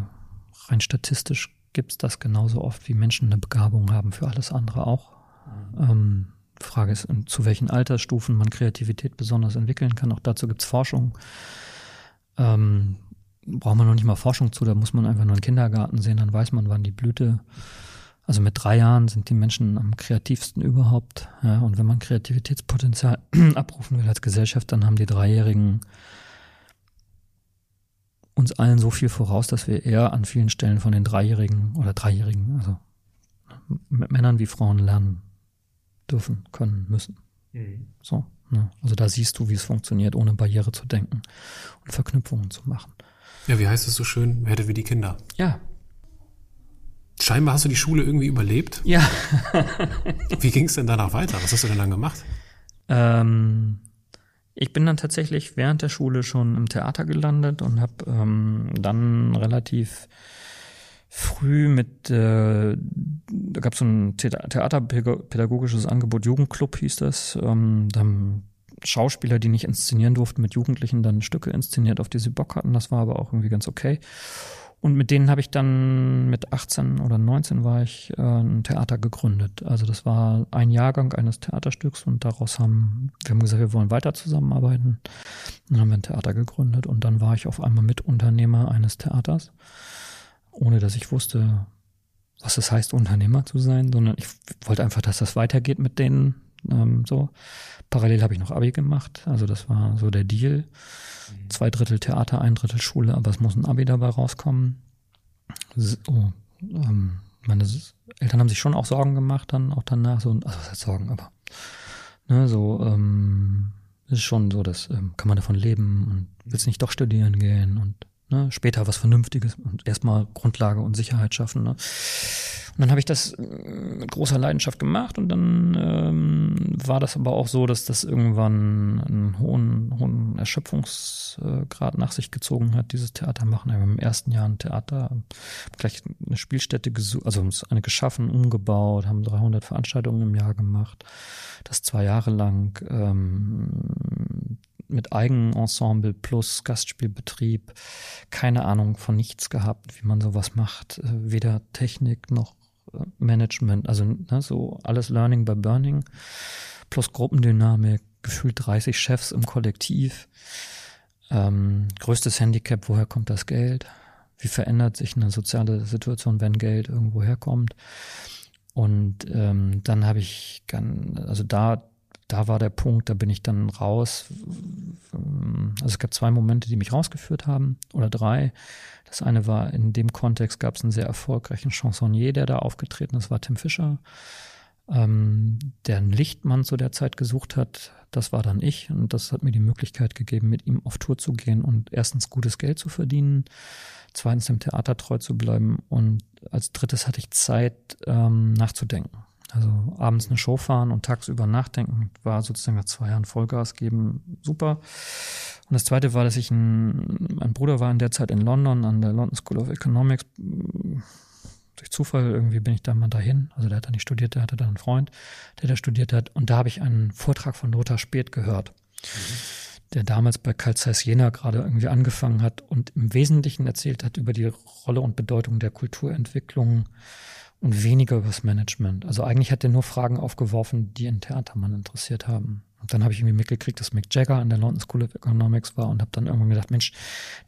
rein statistisch gibt es das genauso oft, wie Menschen eine Begabung haben für alles andere auch. Ähm, Frage ist, zu welchen Altersstufen man Kreativität besonders entwickeln kann. Auch dazu gibt es Forschung. Ähm, braucht man noch nicht mal Forschung zu, da muss man einfach nur einen Kindergarten sehen, dann weiß man, wann die Blüte. Also mit drei Jahren sind die Menschen am kreativsten überhaupt. Ja, und wenn man Kreativitätspotenzial (clears throat) abrufen will als Gesellschaft, dann haben die Dreijährigen uns allen so viel voraus, dass wir eher an vielen Stellen von den Dreijährigen oder Dreijährigen, also mit Männern wie Frauen lernen dürfen, können, müssen. Mhm. So, ne? Also da siehst du, wie es funktioniert, ohne Barriere zu denken und Verknüpfungen zu machen. Ja, wie heißt es so schön? Werde wie die Kinder. Ja. Scheinbar hast du die Schule irgendwie überlebt. Ja. (laughs) Wie ging es denn danach weiter? Was hast du denn dann gemacht? Ähm, ich bin dann tatsächlich während der Schule schon im Theater gelandet und habe ähm, dann relativ früh mit, äh, da gab es so ein The theaterpädagogisches Angebot, Jugendclub hieß das. Ähm, da haben Schauspieler, die nicht inszenieren durften, mit Jugendlichen dann Stücke inszeniert, auf die sie Bock hatten. Das war aber auch irgendwie ganz okay. Und mit denen habe ich dann mit 18 oder 19 war ich äh, ein Theater gegründet. Also das war ein Jahrgang eines Theaterstücks und daraus haben wir haben gesagt, wir wollen weiter zusammenarbeiten. Und dann haben wir ein Theater gegründet und dann war ich auf einmal Mitunternehmer eines Theaters, ohne dass ich wusste, was es heißt, Unternehmer zu sein, sondern ich wollte einfach, dass das weitergeht mit denen. Ähm, so parallel habe ich noch Abi gemacht, also das war so der Deal. Zwei Drittel Theater, ein Drittel Schule, aber es muss ein Abi dabei rauskommen. So, ähm, meine Eltern haben sich schon auch Sorgen gemacht, dann auch danach, so, also was heißt Sorgen, aber ne, so, ähm, ist schon so, dass ähm, kann man davon leben und willst nicht doch studieren gehen und ne, später was Vernünftiges und erstmal Grundlage und Sicherheit schaffen. Ne? Und dann habe ich das äh, mit großer Leidenschaft gemacht und dann ähm, war das aber auch so, dass das irgendwann einen hohen, hohen Erschöpfungsgrad nach sich gezogen hat, dieses Theater machen. Wir haben im ersten Jahr ein Theater, gleich eine Spielstätte gesucht, also eine geschaffen, umgebaut, haben 300 Veranstaltungen im Jahr gemacht. Das zwei Jahre lang ähm, mit Eigenensemble plus Gastspielbetrieb, keine Ahnung von nichts gehabt, wie man sowas macht, weder Technik noch Management, also ne, so alles Learning by Burning, plus Gruppendynamik, gefühlt 30 Chefs im Kollektiv. Ähm, größtes Handicap, woher kommt das Geld? Wie verändert sich eine soziale Situation, wenn Geld irgendwo herkommt? Und ähm, dann habe ich, also da, da war der Punkt, da bin ich dann raus. Also es gab zwei Momente, die mich rausgeführt haben, oder drei. Das eine war, in dem Kontext gab es einen sehr erfolgreichen Chansonnier, der da aufgetreten ist, war Tim Fischer, ähm, der einen Lichtmann zu der Zeit gesucht hat. Das war dann ich und das hat mir die Möglichkeit gegeben, mit ihm auf Tour zu gehen und erstens gutes Geld zu verdienen, zweitens dem Theater treu zu bleiben und als drittes hatte ich Zeit ähm, nachzudenken. Also abends eine Show fahren und tagsüber nachdenken war sozusagen nach zwei Jahren Vollgas geben super. Und das zweite war, dass ich ein, mein Bruder war in der Zeit in London an der London School of Economics. Durch Zufall irgendwie bin ich da mal dahin. Also der hat da nicht studiert, der hatte da einen Freund, der da studiert hat. Und da habe ich einen Vortrag von Lothar Speth gehört. Mhm der damals bei Carl Zeiss Jena gerade irgendwie angefangen hat und im Wesentlichen erzählt hat über die Rolle und Bedeutung der Kulturentwicklung und weniger über das Management. Also eigentlich hat er nur Fragen aufgeworfen, die einen Theatermann interessiert haben. Und dann habe ich irgendwie mitgekriegt, dass Mick Jagger an der London School of Economics war und habe dann irgendwann gedacht, Mensch,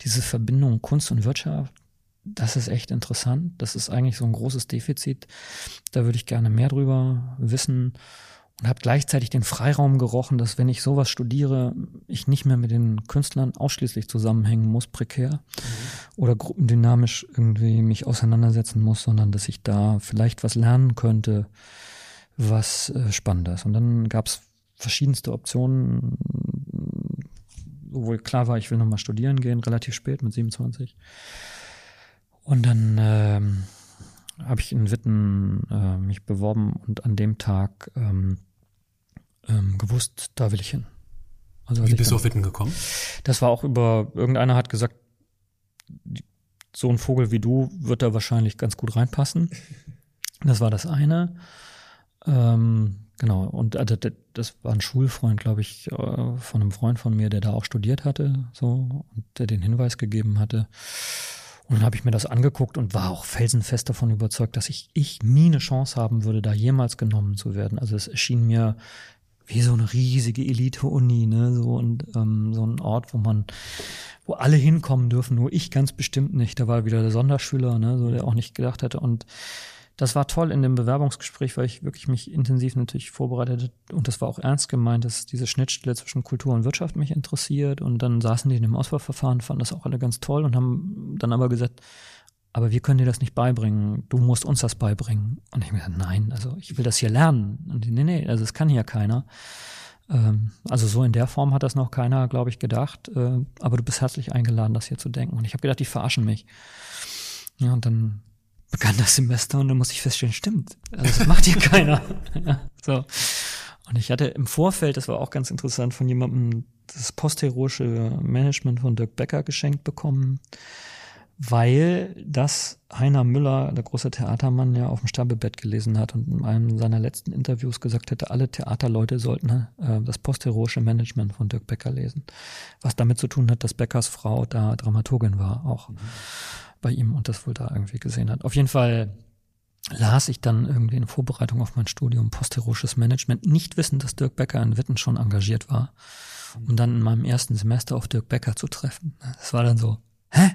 diese Verbindung Kunst und Wirtschaft, das ist echt interessant. Das ist eigentlich so ein großes Defizit. Da würde ich gerne mehr drüber wissen und habe gleichzeitig den Freiraum gerochen, dass wenn ich sowas studiere, ich nicht mehr mit den Künstlern ausschließlich zusammenhängen muss, prekär mhm. oder gruppendynamisch irgendwie mich auseinandersetzen muss, sondern dass ich da vielleicht was lernen könnte, was äh, spannend ist. Und dann gab es verschiedenste Optionen, obwohl klar war, ich will nochmal studieren gehen, relativ spät mit 27. Und dann ähm, habe ich in Witten äh, mich beworben und an dem Tag ähm, ähm, gewusst, da will ich hin. Also, Wie bist du auf Witten gekommen? Das war auch über, irgendeiner hat gesagt, so ein Vogel wie du wird da wahrscheinlich ganz gut reinpassen. Das war das eine. Ähm, genau, und äh, das war ein Schulfreund, glaube ich, äh, von einem Freund von mir, der da auch studiert hatte, so, und der den Hinweis gegeben hatte. Und dann habe ich mir das angeguckt und war auch felsenfest davon überzeugt, dass ich, ich nie eine Chance haben würde, da jemals genommen zu werden. Also es erschien mir wie so eine riesige Elite-Uni, ne, so und ähm, so ein Ort, wo man, wo alle hinkommen dürfen, nur ich ganz bestimmt nicht. Da war wieder der Sonderschüler, ne, so der auch nicht gedacht hätte. Und das war toll in dem Bewerbungsgespräch, weil ich wirklich mich intensiv natürlich vorbereitet und das war auch ernst gemeint, dass diese Schnittstelle zwischen Kultur und Wirtschaft mich interessiert. Und dann saßen die in dem Auswahlverfahren, fanden das auch alle ganz toll und haben dann aber gesagt, aber wir können dir das nicht beibringen. Du musst uns das beibringen. Und ich mir gesagt, nein, also ich will das hier lernen. Und nee, nee, also es kann hier keiner. Ähm, also so in der Form hat das noch keiner, glaube ich, gedacht. Äh, aber du bist herzlich eingeladen, das hier zu denken. Und ich habe gedacht, die verarschen mich. Ja, und dann begann das Semester und dann musste ich feststellen, stimmt, also das macht hier (laughs) keiner. ja, so. Und ich hatte im Vorfeld, das war auch ganz interessant, von jemandem das postheroische Management von Dirk Becker geschenkt bekommen weil das Heiner Müller, der große Theatermann, ja auf dem Sterbebett gelesen hat und in einem seiner letzten Interviews gesagt hätte, alle Theaterleute sollten äh, das postheroische Management von Dirk Becker lesen. Was damit zu tun hat, dass Beckers Frau da Dramaturgin war, auch mhm. bei ihm und das wohl da irgendwie gesehen hat. Auf jeden Fall las ich dann irgendwie in Vorbereitung auf mein Studium postheroisches Management, nicht wissen, dass Dirk Becker in Witten schon engagiert war, um dann in meinem ersten Semester auf Dirk Becker zu treffen. Das war dann so, hä?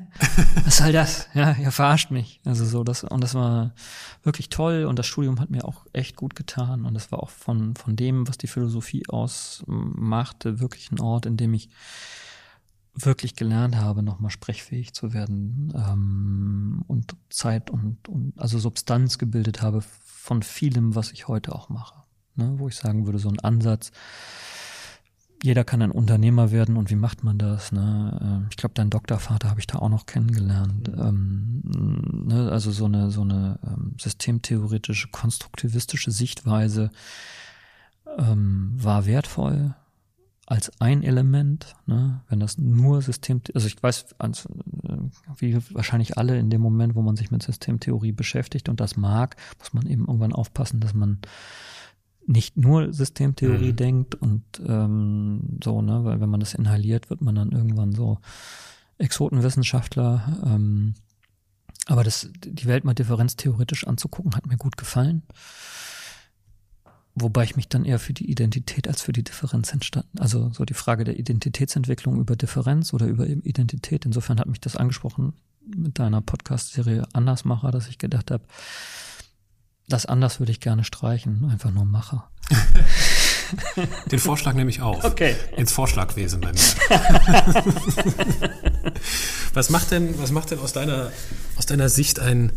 Was soll das? Ja, ihr verarscht mich. Also so, das, und das war wirklich toll und das Studium hat mir auch echt gut getan und das war auch von, von dem, was die Philosophie ausmachte, wirklich ein Ort, in dem ich wirklich gelernt habe, nochmal sprechfähig zu werden ähm, und Zeit und, und also Substanz gebildet habe von vielem, was ich heute auch mache. Ne, wo ich sagen würde, so ein Ansatz, jeder kann ein Unternehmer werden und wie macht man das? Ne? Ähm, ich glaube, dein Doktorvater habe ich da auch noch kennengelernt. Mhm. Ähm, ne? Also so eine so eine ähm, systemtheoretische, konstruktivistische Sichtweise ähm, war wertvoll als ein Element. Ne? Wenn das nur System, also ich weiß, als, äh, wie wahrscheinlich alle in dem Moment, wo man sich mit Systemtheorie beschäftigt und das mag, muss man eben irgendwann aufpassen, dass man nicht nur Systemtheorie mhm. denkt und ähm, so, ne, weil wenn man das inhaliert, wird man dann irgendwann so Exotenwissenschaftler. Ähm, aber das, die Welt mal differenztheoretisch anzugucken, hat mir gut gefallen. Wobei ich mich dann eher für die Identität als für die Differenz entstanden. Also so die Frage der Identitätsentwicklung über Differenz oder über Identität. Insofern hat mich das angesprochen mit deiner Podcast-Serie Andersmacher, dass ich gedacht habe, das anders würde ich gerne streichen, einfach nur Macher. (laughs) Den Vorschlag nehme ich auf. Okay. Ins Vorschlagwesen bei mir. (laughs) was macht denn, was macht denn aus deiner, aus deiner Sicht ein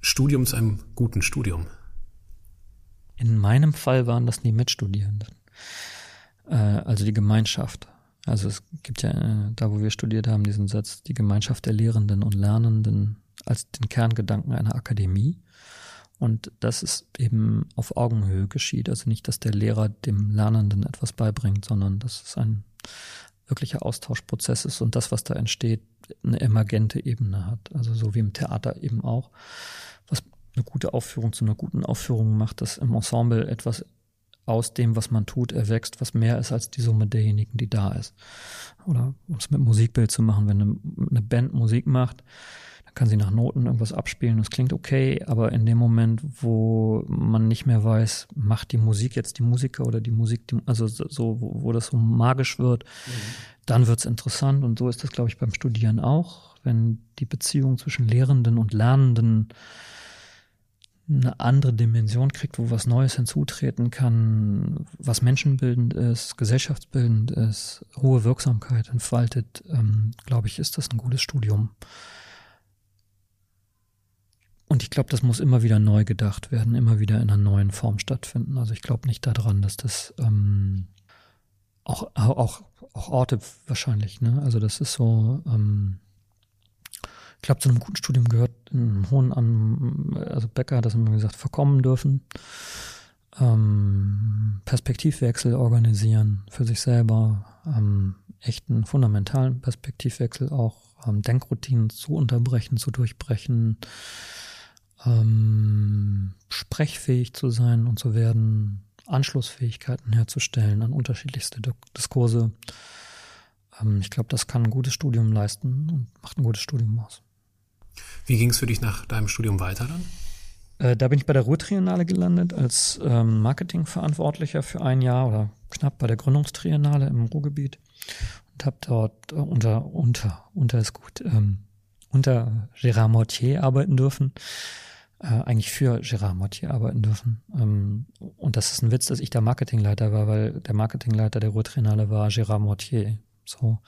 Studium zu einem guten Studium? In meinem Fall waren das die Mitstudierenden. Äh, also die Gemeinschaft. Also es gibt ja, äh, da wo wir studiert haben, diesen Satz, die Gemeinschaft der Lehrenden und Lernenden als den Kerngedanken einer Akademie. Und das ist eben auf Augenhöhe geschieht. Also nicht, dass der Lehrer dem Lernenden etwas beibringt, sondern dass es ein wirklicher Austauschprozess ist und das, was da entsteht, eine emergente Ebene hat. Also so wie im Theater eben auch, was eine gute Aufführung zu einer guten Aufführung macht, dass im Ensemble etwas aus dem, was man tut, erwächst, was mehr ist als die Summe derjenigen, die da ist. Oder um es mit Musikbild zu machen, wenn eine, eine Band Musik macht, kann sie nach Noten irgendwas abspielen, das klingt okay, aber in dem Moment, wo man nicht mehr weiß, macht die Musik jetzt die Musiker oder die Musik, die, also so, wo, wo das so magisch wird, mhm. dann wird's interessant und so ist das, glaube ich, beim Studieren auch, wenn die Beziehung zwischen Lehrenden und Lernenden eine andere Dimension kriegt, wo was Neues hinzutreten kann, was menschenbildend ist, gesellschaftsbildend ist, hohe Wirksamkeit entfaltet, ähm, glaube ich, ist das ein gutes Studium. Und ich glaube, das muss immer wieder neu gedacht werden, immer wieder in einer neuen Form stattfinden. Also ich glaube nicht daran, dass das ähm, auch, auch, auch Orte wahrscheinlich, ne? Also das ist so, ähm, ich glaube, zu einem guten Studium gehört einen hohen an, also Becker hat das immer gesagt, verkommen dürfen, ähm, Perspektivwechsel organisieren für sich selber, ähm, echten fundamentalen Perspektivwechsel auch, ähm, Denkroutinen zu unterbrechen, zu durchbrechen, ähm, sprechfähig zu sein und zu werden, Anschlussfähigkeiten herzustellen an unterschiedlichste Diskurse. Ähm, ich glaube, das kann ein gutes Studium leisten und macht ein gutes Studium aus. Wie ging es für dich nach deinem Studium weiter dann? Äh, da bin ich bei der Ruhrtriennale gelandet als ähm, Marketingverantwortlicher für ein Jahr oder knapp bei der Gründungstriennale im Ruhrgebiet und habe dort äh, unter unter unter ist gut ähm, unter Gérard Mortier arbeiten dürfen, äh, eigentlich für Gérard Mortier arbeiten dürfen. Ähm, und das ist ein Witz, dass ich der Marketingleiter war, weil der Marketingleiter der Ruhrtriennale war Gérard Mortier. So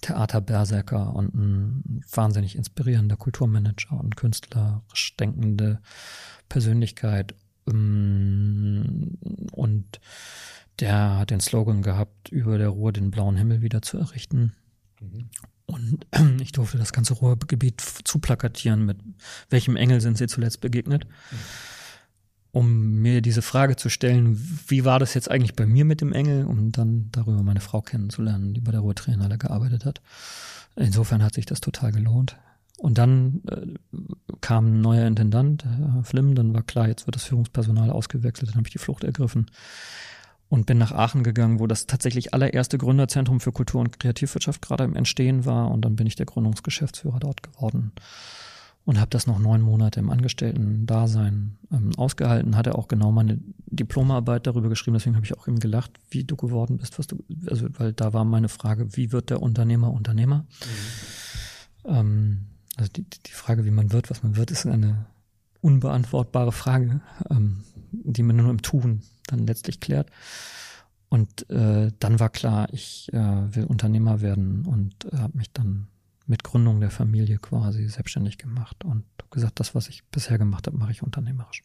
Theaterberserker und ein wahnsinnig inspirierender Kulturmanager und künstlerisch denkende Persönlichkeit. Ähm, und der hat den Slogan gehabt, über der Ruhr den blauen Himmel wieder zu errichten. Mhm. Und ich durfte das ganze Ruhrgebiet zuplakatieren mit welchem Engel sind sie zuletzt begegnet. Um mir diese Frage zu stellen, wie war das jetzt eigentlich bei mir mit dem Engel, um dann darüber meine Frau kennenzulernen, die bei der Ruhrtriennale gearbeitet hat. Insofern hat sich das total gelohnt. Und dann äh, kam ein neuer Intendant, Herr Flimm, dann war klar, jetzt wird das Führungspersonal ausgewechselt, dann habe ich die Flucht ergriffen und bin nach Aachen gegangen, wo das tatsächlich allererste Gründerzentrum für Kultur und Kreativwirtschaft gerade im Entstehen war und dann bin ich der Gründungsgeschäftsführer dort geworden und habe das noch neun Monate im Angestellten-Dasein ähm, ausgehalten, hatte auch genau meine Diplomarbeit darüber geschrieben, deswegen habe ich auch eben gelacht, wie du geworden bist, was du, also weil da war meine Frage, wie wird der Unternehmer Unternehmer? Mhm. Ähm, also die, die Frage, wie man wird, was man wird, ist eine unbeantwortbare Frage, ähm, die man nur im Tun dann letztlich klärt. Und äh, dann war klar, ich äh, will Unternehmer werden und äh, habe mich dann mit Gründung der Familie quasi selbstständig gemacht und gesagt, das, was ich bisher gemacht habe, mache ich unternehmerisch.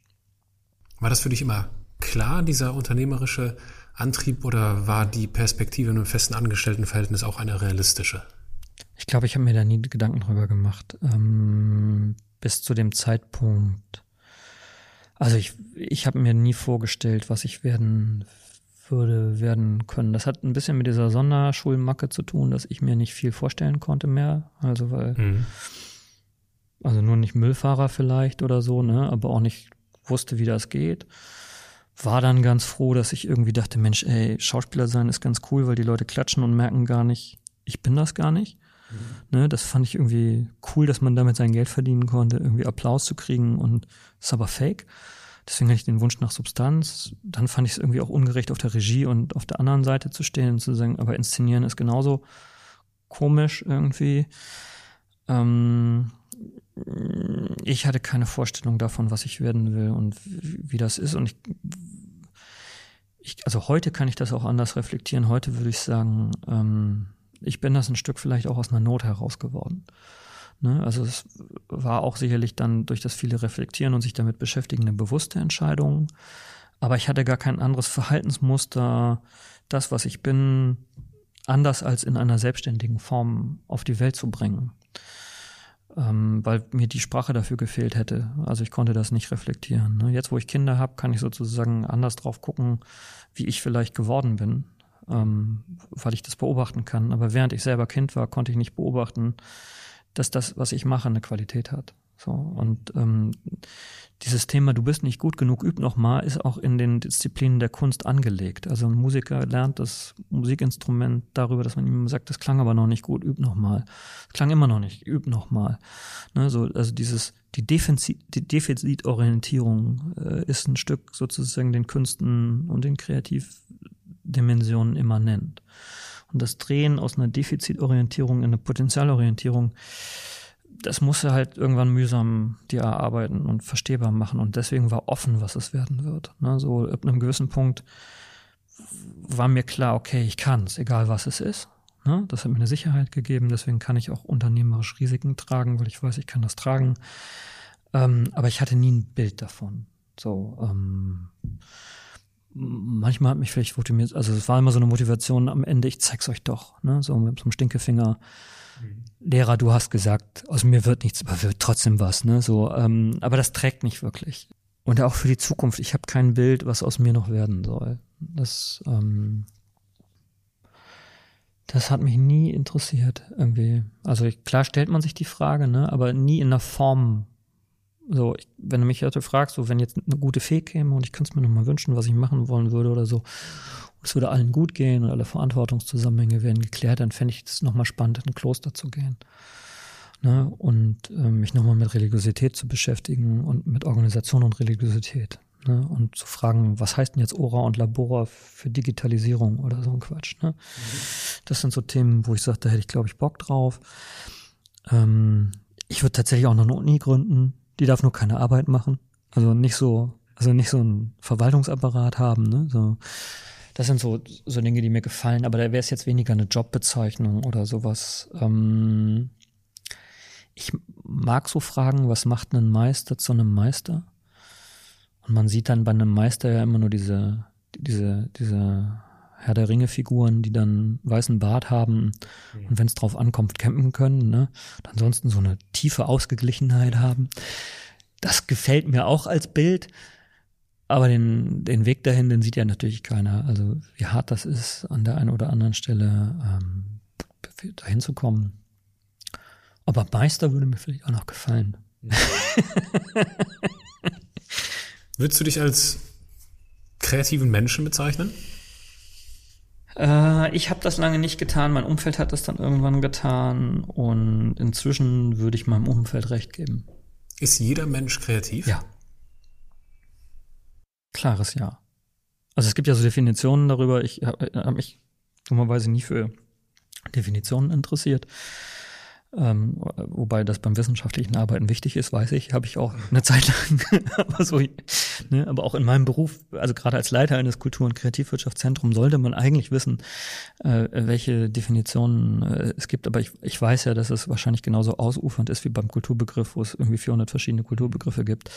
War das für dich immer klar, dieser unternehmerische Antrieb, oder war die Perspektive in einem festen Angestelltenverhältnis auch eine realistische? Ich glaube, ich habe mir da nie Gedanken drüber gemacht. Ähm, bis zu dem Zeitpunkt. Also ich, ich habe mir nie vorgestellt, was ich werden würde werden können. Das hat ein bisschen mit dieser Sonderschulmacke zu tun, dass ich mir nicht viel vorstellen konnte mehr. Also weil, mhm. also nur nicht Müllfahrer vielleicht oder so, ne, aber auch nicht wusste, wie das geht. War dann ganz froh, dass ich irgendwie dachte, Mensch, ey, Schauspieler sein ist ganz cool, weil die Leute klatschen und merken gar nicht, ich bin das gar nicht. Mhm. Ne, das fand ich irgendwie cool, dass man damit sein Geld verdienen konnte, irgendwie Applaus zu kriegen und ist aber fake. Deswegen hatte ich den Wunsch nach Substanz. Dann fand ich es irgendwie auch ungerecht, auf der Regie und auf der anderen Seite zu stehen und zu sagen, aber inszenieren ist genauso komisch irgendwie. Ähm, ich hatte keine Vorstellung davon, was ich werden will und wie, wie das ist. Und ich, ich, also heute kann ich das auch anders reflektieren. Heute würde ich sagen, ähm, ich bin das ein Stück vielleicht auch aus einer Not heraus geworden. Ne? Also es war auch sicherlich dann durch das viele Reflektieren und sich damit beschäftigen eine bewusste Entscheidung. Aber ich hatte gar kein anderes Verhaltensmuster, das, was ich bin, anders als in einer selbstständigen Form auf die Welt zu bringen. ähm, weil mir die Sprache dafür gefehlt hätte. Also ich konnte das nicht reflektieren. Ne? Jetzt, wo ich Kinder habe, kann ich sozusagen anders drauf gucken, wie ich vielleicht geworden bin, ähm, weil ich das beobachten kann. Aber während ich selber Kind war, konnte ich nicht beobachten, dass das, was ich mache, eine Qualität hat. So und ähm, dieses Thema, du bist nicht gut genug, üb noch mal, ist auch in den Disziplinen der Kunst angelegt. Also ein Musiker lernt das Musikinstrument darüber, dass man ihm sagt, das klang aber noch nicht gut, üb noch mal. Das klang immer noch nicht, üb noch mal. Ne, so, also dieses die, Defizit, die Defizitorientierung äh, ist ein Stück sozusagen den Künsten und den Kreativdimensionen immanent. Und das Drehen aus einer Defizitorientierung in eine Potenzialorientierung das musste halt irgendwann mühsam dir erarbeiten und verstehbar machen. Und deswegen war offen, was es werden wird. Ne, so ab einem gewissen Punkt war mir klar, okay, ich kann es, egal was es ist. Ne, das hat mir eine Sicherheit gegeben. Deswegen kann ich auch unternehmerisch Risiken tragen, weil ich weiß, ich kann das tragen. Ähm, aber ich hatte nie ein Bild davon. So, ähm, manchmal hat mich vielleicht motiviert, also es war immer so eine Motivation am Ende, ich zeig's euch doch, ne, so mit so einem Stinkefinger. Mhm. Lehrer, du hast gesagt, aus mir wird nichts, aber wird trotzdem was, ne? So, ähm, aber das trägt nicht wirklich. Und auch für die Zukunft, ich habe kein Bild, was aus mir noch werden soll. Das, ähm, das hat mich nie interessiert, irgendwie. Also ich, klar stellt man sich die Frage, ne? Aber nie in der Form. So, ich, wenn du mich heute fragst, so wenn jetzt eine gute Fee käme und ich könnte es mir nochmal wünschen, was ich machen wollen würde oder so, es würde allen gut gehen und alle Verantwortungszusammenhänge werden geklärt, dann fände ich es nochmal spannend, in ein Kloster zu gehen. Ne? Und äh, mich nochmal mit Religiosität zu beschäftigen und mit Organisation und Religiosität. Ne? Und zu fragen, was heißt denn jetzt Ora und Labora für Digitalisierung oder so ein Quatsch. Ne? Mhm. Das sind so Themen, wo ich sage, da hätte ich, glaube ich, Bock drauf. Ähm, ich würde tatsächlich auch noch eine Uni gründen. Die darf nur keine Arbeit machen. Also nicht so, also nicht so ein Verwaltungsapparat haben. Ne? So, das sind so, so Dinge, die mir gefallen, aber da wäre es jetzt weniger eine Jobbezeichnung oder sowas. Ähm, ich mag so fragen, was macht ein Meister zu einem Meister? Und man sieht dann bei einem Meister ja immer nur diese, diese, diese Herr der Ringe-Figuren, die dann weißen Bart haben mhm. und wenn es drauf ankommt, campen können, ne? Und ansonsten so eine tiefe Ausgeglichenheit haben. Das gefällt mir auch als Bild. Aber den, den Weg dahin, den sieht ja natürlich keiner. Also wie hart das ist, an der einen oder anderen Stelle ähm, dahin zu kommen. Aber Meister würde mir vielleicht auch noch gefallen. (laughs) Würdest du dich als kreativen Menschen bezeichnen? Äh, ich habe das lange nicht getan. Mein Umfeld hat das dann irgendwann getan. Und inzwischen würde ich meinem Umfeld recht geben. Ist jeder Mensch kreativ? Ja. Klares Ja. Also es gibt ja so Definitionen darüber. Ich habe hab mich dummerweise nie für Definitionen interessiert. Ähm, wobei das beim wissenschaftlichen Arbeiten wichtig ist, weiß ich, habe ich auch eine Zeit lang. (laughs) aber, so, ne, aber auch in meinem Beruf, also gerade als Leiter eines Kultur- und Kreativwirtschaftszentrums, sollte man eigentlich wissen, äh, welche Definitionen äh, es gibt. Aber ich, ich weiß ja, dass es wahrscheinlich genauso ausufernd ist wie beim Kulturbegriff, wo es irgendwie 400 verschiedene Kulturbegriffe gibt.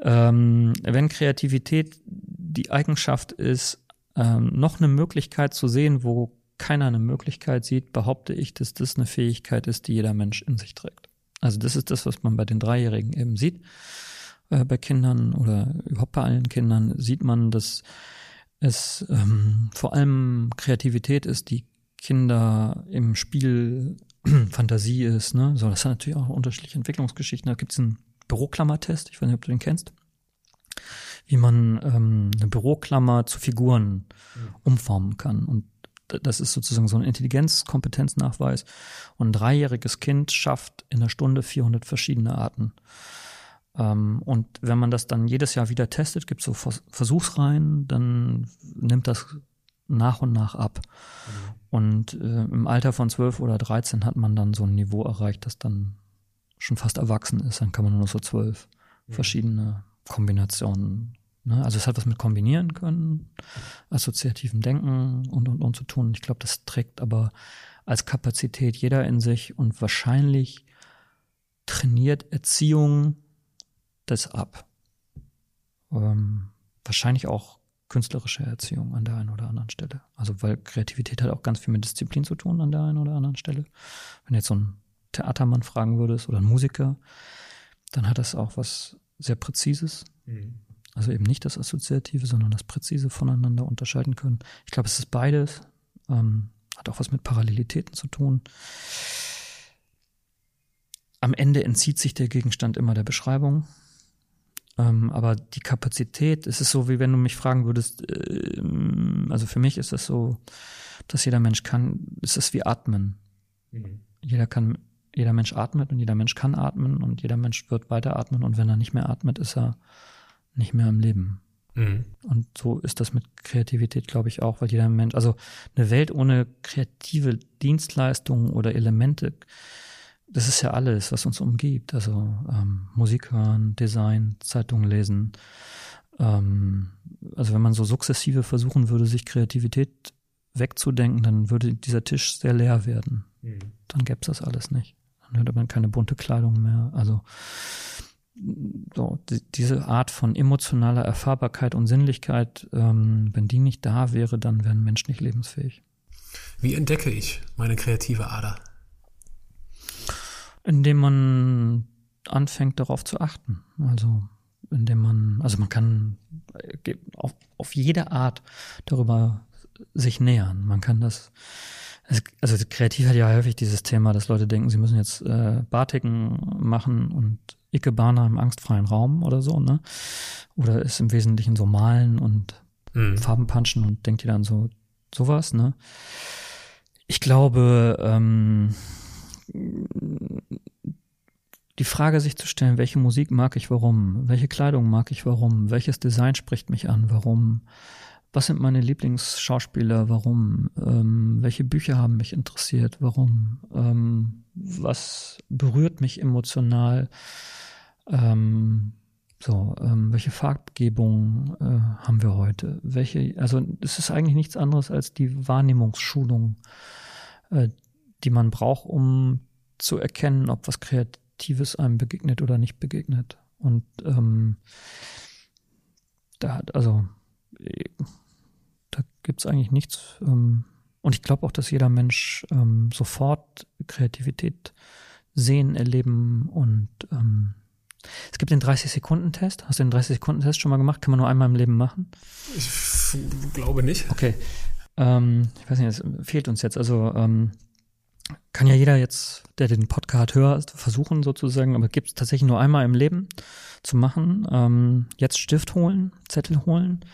Ähm, wenn Kreativität die Eigenschaft ist, ähm, noch eine Möglichkeit zu sehen, wo keiner eine Möglichkeit sieht, behaupte ich, dass das eine Fähigkeit ist, die jeder Mensch in sich trägt. Also das ist das, was man bei den Dreijährigen eben sieht. Äh, bei Kindern oder überhaupt bei allen Kindern sieht man, dass es ähm, vor allem Kreativität ist, die Kinder im Spiel (clears throat) Fantasie ist. Ne? So, das hat natürlich auch unterschiedliche Entwicklungsgeschichten. Da gibt es einen Büroklammertest, ich weiß nicht, ob du den kennst, wie man ähm, eine Büroklammer zu Figuren mhm. umformen kann. Und das ist sozusagen so ein Intelligenzkompetenznachweis. Und ein dreijähriges Kind schafft in einer Stunde 400 verschiedene Arten. Ähm, und wenn man das dann jedes Jahr wieder testet, gibt es so Versuchsreihen, dann nimmt das nach und nach ab. Mhm. Und äh, im Alter von 12 oder 13 hat man dann so ein Niveau erreicht, das dann schon fast erwachsen ist, dann kann man nur noch so zwölf ja. verschiedene Kombinationen. Ne? Also es hat was mit kombinieren können, assoziativen Denken und und und zu tun. Ich glaube, das trägt aber als Kapazität jeder in sich und wahrscheinlich trainiert Erziehung das ab. Ähm, wahrscheinlich auch künstlerische Erziehung an der einen oder anderen Stelle. Also weil Kreativität hat auch ganz viel mit Disziplin zu tun an der einen oder anderen Stelle. Wenn jetzt so ein Theatermann fragen würdest oder einen Musiker, dann hat das auch was sehr Präzises. Mhm. Also eben nicht das Assoziative, sondern das Präzise voneinander unterscheiden können. Ich glaube, es ist beides. Ähm, hat auch was mit Parallelitäten zu tun. Am Ende entzieht sich der Gegenstand immer der Beschreibung. Ähm, aber die Kapazität, es ist so, wie wenn du mich fragen würdest, äh, also für mich ist das so, dass jeder Mensch kann, es ist wie Atmen. Mhm. Jeder kann, jeder Mensch atmet und jeder Mensch kann atmen und jeder Mensch wird weiter atmen und wenn er nicht mehr atmet, ist er nicht mehr im Leben. Mhm. Und so ist das mit Kreativität, glaube ich, auch, weil jeder Mensch, also eine Welt ohne kreative Dienstleistungen oder Elemente, das ist ja alles, was uns umgibt. Also ähm, Musik hören, Design, Zeitungen lesen. Ähm, also wenn man so sukzessive versuchen würde, sich Kreativität wegzudenken, dann würde dieser Tisch sehr leer werden. Mhm. Dann gäbe es das alles nicht. Dann hätte man keine bunte Kleidung mehr. Also so, die, diese Art von emotionaler Erfahrbarkeit und Sinnlichkeit, ähm, wenn die nicht da wäre, dann wäre ein Mensch nicht lebensfähig. Wie entdecke ich meine kreative Ader? Indem man anfängt darauf zu achten. Also indem man, also man kann äh, auf, auf jede Art darüber sich nähern. Man kann das, also kreativ hat ja häufig dieses Thema, dass Leute denken, sie müssen jetzt äh, Batiken machen und Ikebana im angstfreien Raum oder so, ne? Oder ist im Wesentlichen so malen und mhm. Farben punchen und denkt ihr dann so sowas, ne? Ich glaube, ähm, die Frage sich zu stellen, welche Musik mag ich, warum? Welche Kleidung mag ich, warum? Welches Design spricht mich an, warum? Was sind meine Lieblingsschauspieler, warum? Ähm, welche Bücher haben mich interessiert, warum? Ähm, was berührt mich emotional? Ähm, so, ähm, welche Farbgebung äh, haben wir heute? Welche, also es ist eigentlich nichts anderes als die Wahrnehmungsschulung, äh, die man braucht, um zu erkennen, ob was Kreatives einem begegnet oder nicht begegnet. Und ähm, da hat, also da gibt's eigentlich nichts. Ähm, und ich glaube auch, dass jeder Mensch ähm, sofort Kreativität sehen, erleben und ähm, es gibt den 30-Sekunden-Test. Hast du den 30-Sekunden-Test schon mal gemacht? Kann man nur einmal im Leben machen? Ich glaube nicht. Okay. Ähm, ich weiß nicht, es fehlt uns jetzt. Also ähm, kann ja jeder jetzt, der den Podcast hört, versuchen sozusagen, aber gibt es tatsächlich nur einmal im Leben zu machen. Ähm, jetzt Stift holen, Zettel holen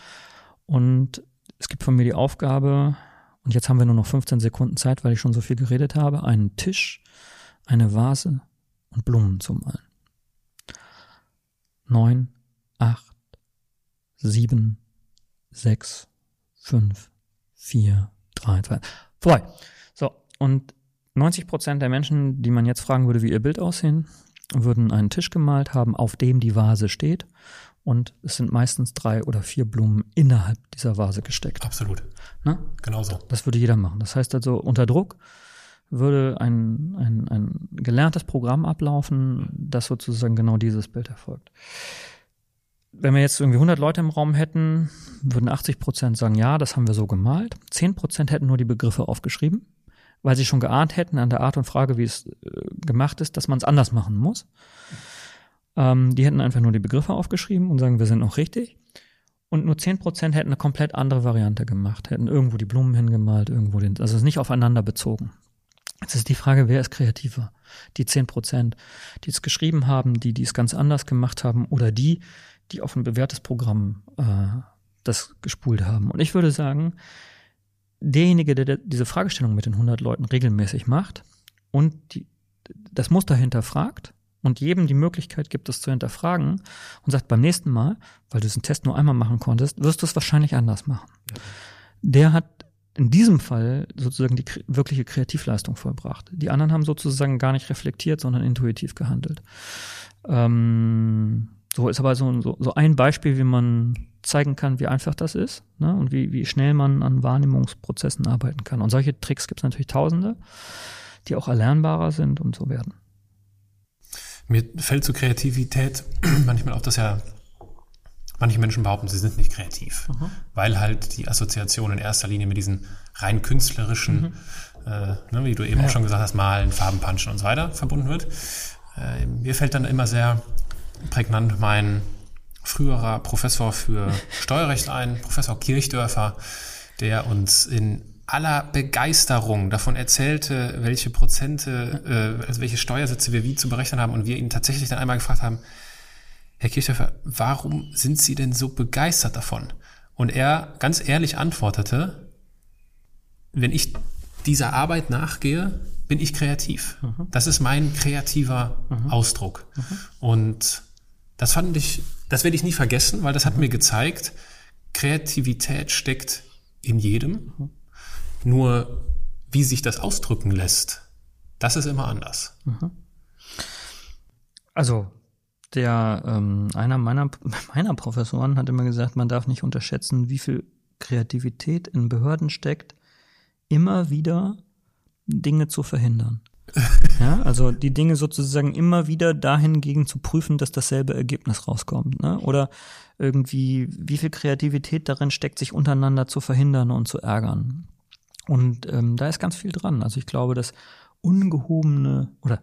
und es gibt von mir die Aufgabe, und jetzt haben wir nur noch 15 Sekunden Zeit, weil ich schon so viel geredet habe, einen Tisch, eine Vase und Blumen zu malen neun, acht, sieben, sechs, fünf, vier, drei, zwei, vorbei. So, und 90 Prozent der Menschen, die man jetzt fragen würde, wie ihr Bild aussehen, würden einen Tisch gemalt haben, auf dem die Vase steht. Und es sind meistens drei oder vier Blumen innerhalb dieser Vase gesteckt. Absolut. Na? Genauso. Das würde jeder machen. Das heißt also, unter Druck würde ein, ein, ein gelerntes Programm ablaufen, das sozusagen genau dieses Bild erfolgt. Wenn wir jetzt irgendwie 100 Leute im Raum hätten, würden 80 Prozent sagen, ja, das haben wir so gemalt. 10 Prozent hätten nur die Begriffe aufgeschrieben, weil sie schon geahnt hätten an der Art und Frage, wie es äh, gemacht ist, dass man es anders machen muss. Ähm, die hätten einfach nur die Begriffe aufgeschrieben und sagen, wir sind noch richtig. Und nur 10 Prozent hätten eine komplett andere Variante gemacht, hätten irgendwo die Blumen hingemalt, irgendwo den, also nicht aufeinander bezogen. Jetzt ist die Frage, wer ist kreativer? Die zehn Prozent, die es geschrieben haben, die, die es ganz anders gemacht haben oder die, die auf ein bewährtes Programm äh, das gespult haben. Und ich würde sagen, derjenige, der diese Fragestellung mit den 100 Leuten regelmäßig macht und die, das Muster hinterfragt und jedem die Möglichkeit gibt, das zu hinterfragen und sagt beim nächsten Mal, weil du diesen Test nur einmal machen konntest, wirst du es wahrscheinlich anders machen. Ja. Der hat in diesem Fall sozusagen die wirkliche Kreativleistung vollbracht. Die anderen haben sozusagen gar nicht reflektiert, sondern intuitiv gehandelt. Ähm, so ist aber so, so, so ein Beispiel, wie man zeigen kann, wie einfach das ist ne? und wie, wie schnell man an Wahrnehmungsprozessen arbeiten kann. Und solche Tricks gibt es natürlich tausende, die auch erlernbarer sind und so werden. Mir fällt zur Kreativität (clears throat) manchmal auch, dass ja Manche Menschen behaupten, sie sind nicht kreativ, mhm. weil halt die Assoziation in erster Linie mit diesen rein künstlerischen mhm. äh, ne, wie du eben ja. auch schon gesagt hast, Malen, Farben punchen und so weiter verbunden wird. Äh, mir fällt dann immer sehr prägnant mein früherer Professor für (laughs) Steuerrecht ein, Professor Kirchdörfer, der uns in aller Begeisterung davon erzählte, welche Prozente, äh, also welche Steuersätze wir wie zu berechnen haben und wir ihn tatsächlich dann einmal gefragt haben, Herr Kirchhofer, warum sind Sie denn so begeistert davon? Und er ganz ehrlich antwortete, wenn ich dieser Arbeit nachgehe, bin ich kreativ. Mhm. Das ist mein kreativer mhm. Ausdruck. Mhm. Und das fand ich, das werde ich nie vergessen, weil das hat mhm. mir gezeigt, Kreativität steckt in jedem. Nur wie sich das ausdrücken lässt, das ist immer anders. Mhm. Also der ähm, einer meiner (laughs) meiner Professoren hat immer gesagt, man darf nicht unterschätzen, wie viel Kreativität in Behörden steckt, immer wieder Dinge zu verhindern. (laughs) ja, also die Dinge sozusagen immer wieder dahingegen zu prüfen, dass dasselbe Ergebnis rauskommt. Ne? Oder irgendwie, wie viel Kreativität darin steckt, sich untereinander zu verhindern und zu ärgern. Und ähm, da ist ganz viel dran. Also ich glaube, dass ungehobene oder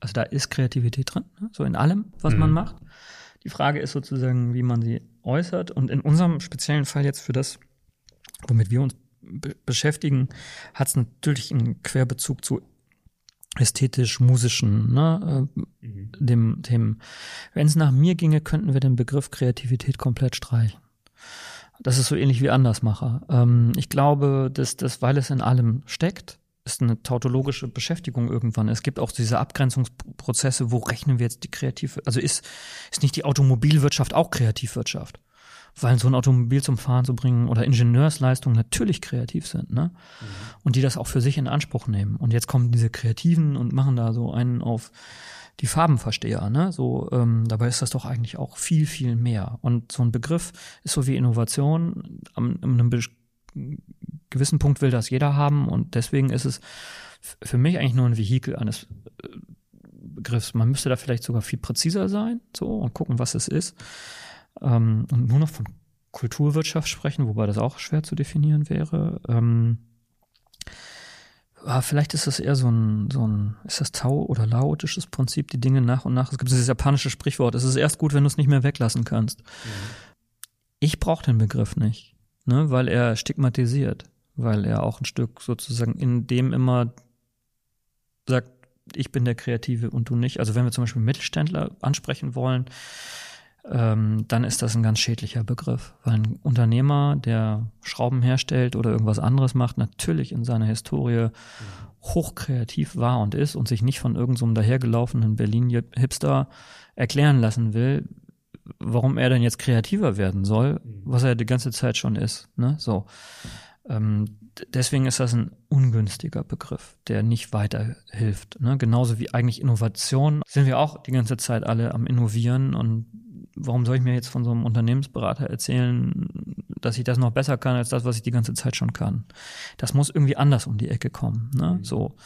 also da ist Kreativität drin, ne? so in allem, was mhm. man macht. Die Frage ist sozusagen, wie man sie äußert. Und in unserem speziellen Fall jetzt für das, womit wir uns be beschäftigen, hat es natürlich einen Querbezug zu ästhetisch-musischen, ne, äh, mhm. dem Themen. Wenn es nach mir ginge, könnten wir den Begriff Kreativität komplett streichen. Das ist so ähnlich wie Andersmacher. Ähm, ich glaube, dass das, weil es in allem steckt, ist eine tautologische Beschäftigung irgendwann. Es gibt auch diese Abgrenzungsprozesse, wo rechnen wir jetzt die kreative, also ist, ist nicht die Automobilwirtschaft auch Kreativwirtschaft? Weil so ein Automobil zum Fahren zu bringen oder Ingenieursleistungen natürlich kreativ sind, ne? Mhm. Und die das auch für sich in Anspruch nehmen. Und jetzt kommen diese Kreativen und machen da so einen auf die Farbenversteher, ne? So, ähm, dabei ist das doch eigentlich auch viel, viel mehr. Und so ein Begriff ist so wie Innovation an einem gewissen Punkt will das jeder haben und deswegen ist es für mich eigentlich nur ein Vehikel eines äh, Begriffs. Man müsste da vielleicht sogar viel präziser sein, so und gucken, was es ist. Ähm, und nur noch von Kulturwirtschaft sprechen, wobei das auch schwer zu definieren wäre. Ähm, ah, vielleicht ist das eher so ein, so ein, ist das Tau- oder laotisches Prinzip, die Dinge nach und nach. Es gibt dieses japanische Sprichwort, es ist erst gut, wenn du es nicht mehr weglassen kannst. Mhm. Ich brauche den Begriff nicht, ne, weil er stigmatisiert weil er auch ein Stück sozusagen in dem immer sagt, ich bin der Kreative und du nicht. Also wenn wir zum Beispiel Mittelständler ansprechen wollen, ähm, dann ist das ein ganz schädlicher Begriff, weil ein Unternehmer, der Schrauben herstellt oder irgendwas anderes macht, natürlich in seiner Historie hochkreativ war und ist und sich nicht von irgendeinem so dahergelaufenen Berlin-Hipster erklären lassen will, warum er denn jetzt kreativer werden soll, mhm. was er die ganze Zeit schon ist. Ne? So. Ähm, deswegen ist das ein ungünstiger Begriff, der nicht weiterhilft. Ne? Genauso wie eigentlich Innovation sind wir auch die ganze Zeit alle am Innovieren und warum soll ich mir jetzt von so einem Unternehmensberater erzählen, dass ich das noch besser kann als das, was ich die ganze Zeit schon kann? Das muss irgendwie anders um die Ecke kommen. Ne? Mhm. So.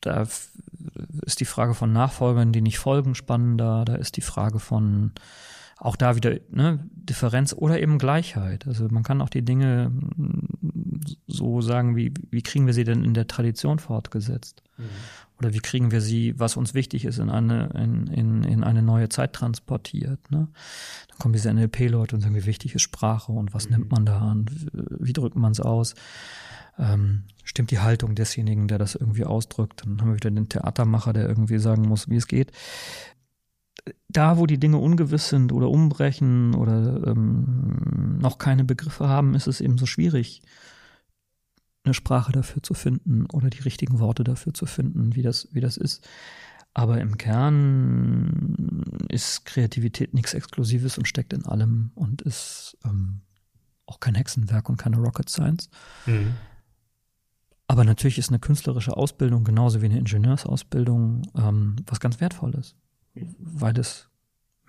Da ist die Frage von Nachfolgern, die nicht folgen, spannender. Da ist die Frage von auch da wieder ne, Differenz oder eben Gleichheit. Also man kann auch die Dinge mm, so sagen, wie, wie kriegen wir sie denn in der Tradition fortgesetzt? Mhm. Oder wie kriegen wir sie, was uns wichtig ist, in eine, in, in, in eine neue Zeit transportiert? Ne? Dann kommen diese NLP-Leute und sagen, wie wichtig ist Sprache und was mhm. nimmt man da an? Wie drückt man es aus? Ähm, stimmt die Haltung desjenigen, der das irgendwie ausdrückt? Dann haben wir wieder den Theatermacher, der irgendwie sagen muss, wie es geht da, wo die Dinge ungewiss sind oder umbrechen oder ähm, noch keine Begriffe haben, ist es eben so schwierig, eine Sprache dafür zu finden oder die richtigen Worte dafür zu finden, wie das, wie das ist. Aber im Kern ist Kreativität nichts Exklusives und steckt in allem und ist ähm, auch kein Hexenwerk und keine Rocket Science. Mhm. Aber natürlich ist eine künstlerische Ausbildung genauso wie eine Ingenieursausbildung ähm, was ganz Wertvolles weil es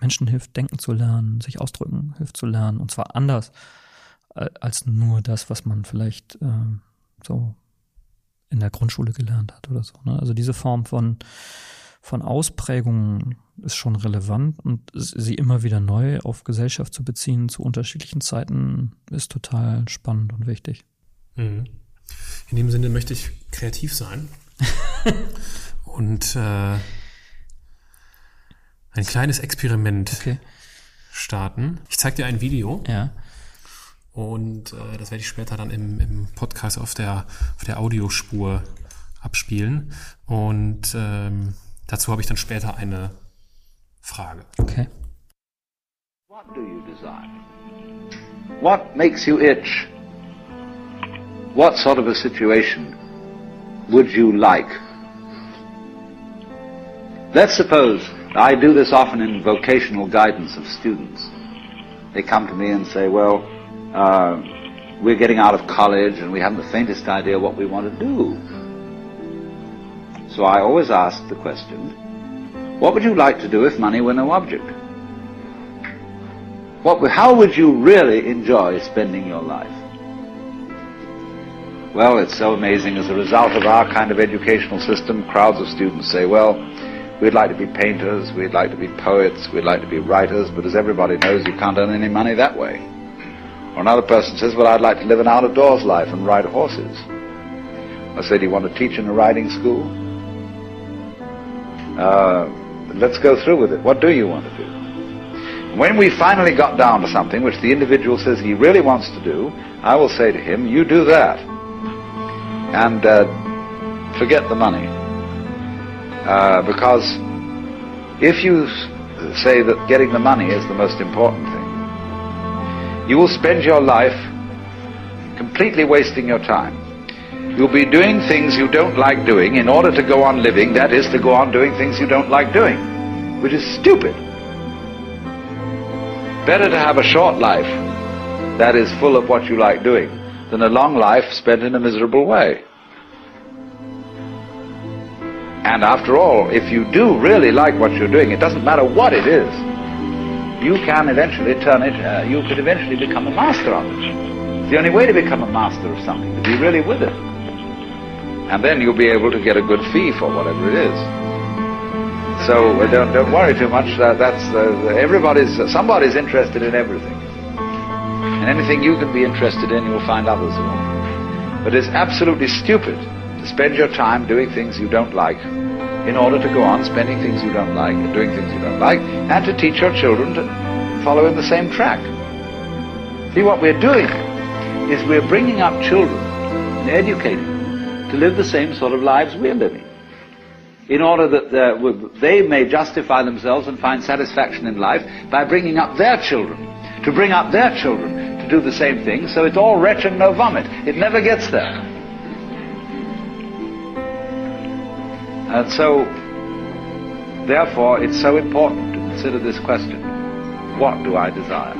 Menschen hilft, denken zu lernen, sich ausdrücken hilft zu lernen und zwar anders äh, als nur das, was man vielleicht äh, so in der Grundschule gelernt hat oder so. Ne? Also diese Form von von Ausprägungen ist schon relevant und sie immer wieder neu auf Gesellschaft zu beziehen zu unterschiedlichen Zeiten ist total spannend und wichtig. Mhm. In dem Sinne möchte ich kreativ sein (laughs) und äh, ein kleines Experiment Okay. starten. Ich zeige dir ein Video Ja. Und äh, das werde ich später dann im, im Podcast auf der, auf der Audiospur abspielen. Und ähm, dazu habe ich dann später eine Frage. Okay. What do you desire? What makes you itch? What sort of a situation would you like? Let's suppose I do this often in vocational guidance of students. They come to me and say, well, uh, we're getting out of college and we haven't the faintest idea what we want to do. So I always ask the question, what would you like to do if money were no object? What, how would you really enjoy spending your life? Well, it's so amazing. As a result of our kind of educational system, crowds of students say, well, we'd like to be painters, we'd like to be poets, we'd like to be writers, but as everybody knows, you can't earn any money that way. Or another person says, well, I'd like to live an out-of-doors life and ride horses. I say, do you want to teach in a riding school? Uh, let's go through with it. What do you want to do? When we finally got down to something which the individual says he really wants to do, I will say to him, you do that. And uh, forget the money. Uh, because if you say that getting the money is the most important thing, you will spend your life completely wasting your time. You'll be doing things you don't like doing in order to go on living, that is, to go on doing things you don't like doing, which is stupid. Better to have a short life that is full of what you like doing than a long life spent in a miserable way. And after all, if you do really like what you're doing, it doesn't matter what it is, you can eventually turn it, uh, you could eventually become a master of it. It's the only way to become a master of something, to be really with it. And then you'll be able to get a good fee for whatever it is. So uh, don't, don't worry too much. Uh, that's uh, everybody's. somebody's interested in everything, and anything you can be interested in, you'll find others. But it's absolutely stupid to spend your time doing things you don't like, in order to go on spending things you don't like, and doing things you don't like, and to teach your children to follow in the same track. See, what we're doing is we're bringing up children and educating them to live the same sort of lives we're living in order that they may justify themselves and find satisfaction in life by bringing up their children, to bring up their children to do the same thing, so it's all wretch and no vomit. It never gets there. And so, therefore, it's so important to consider this question. What do I desire?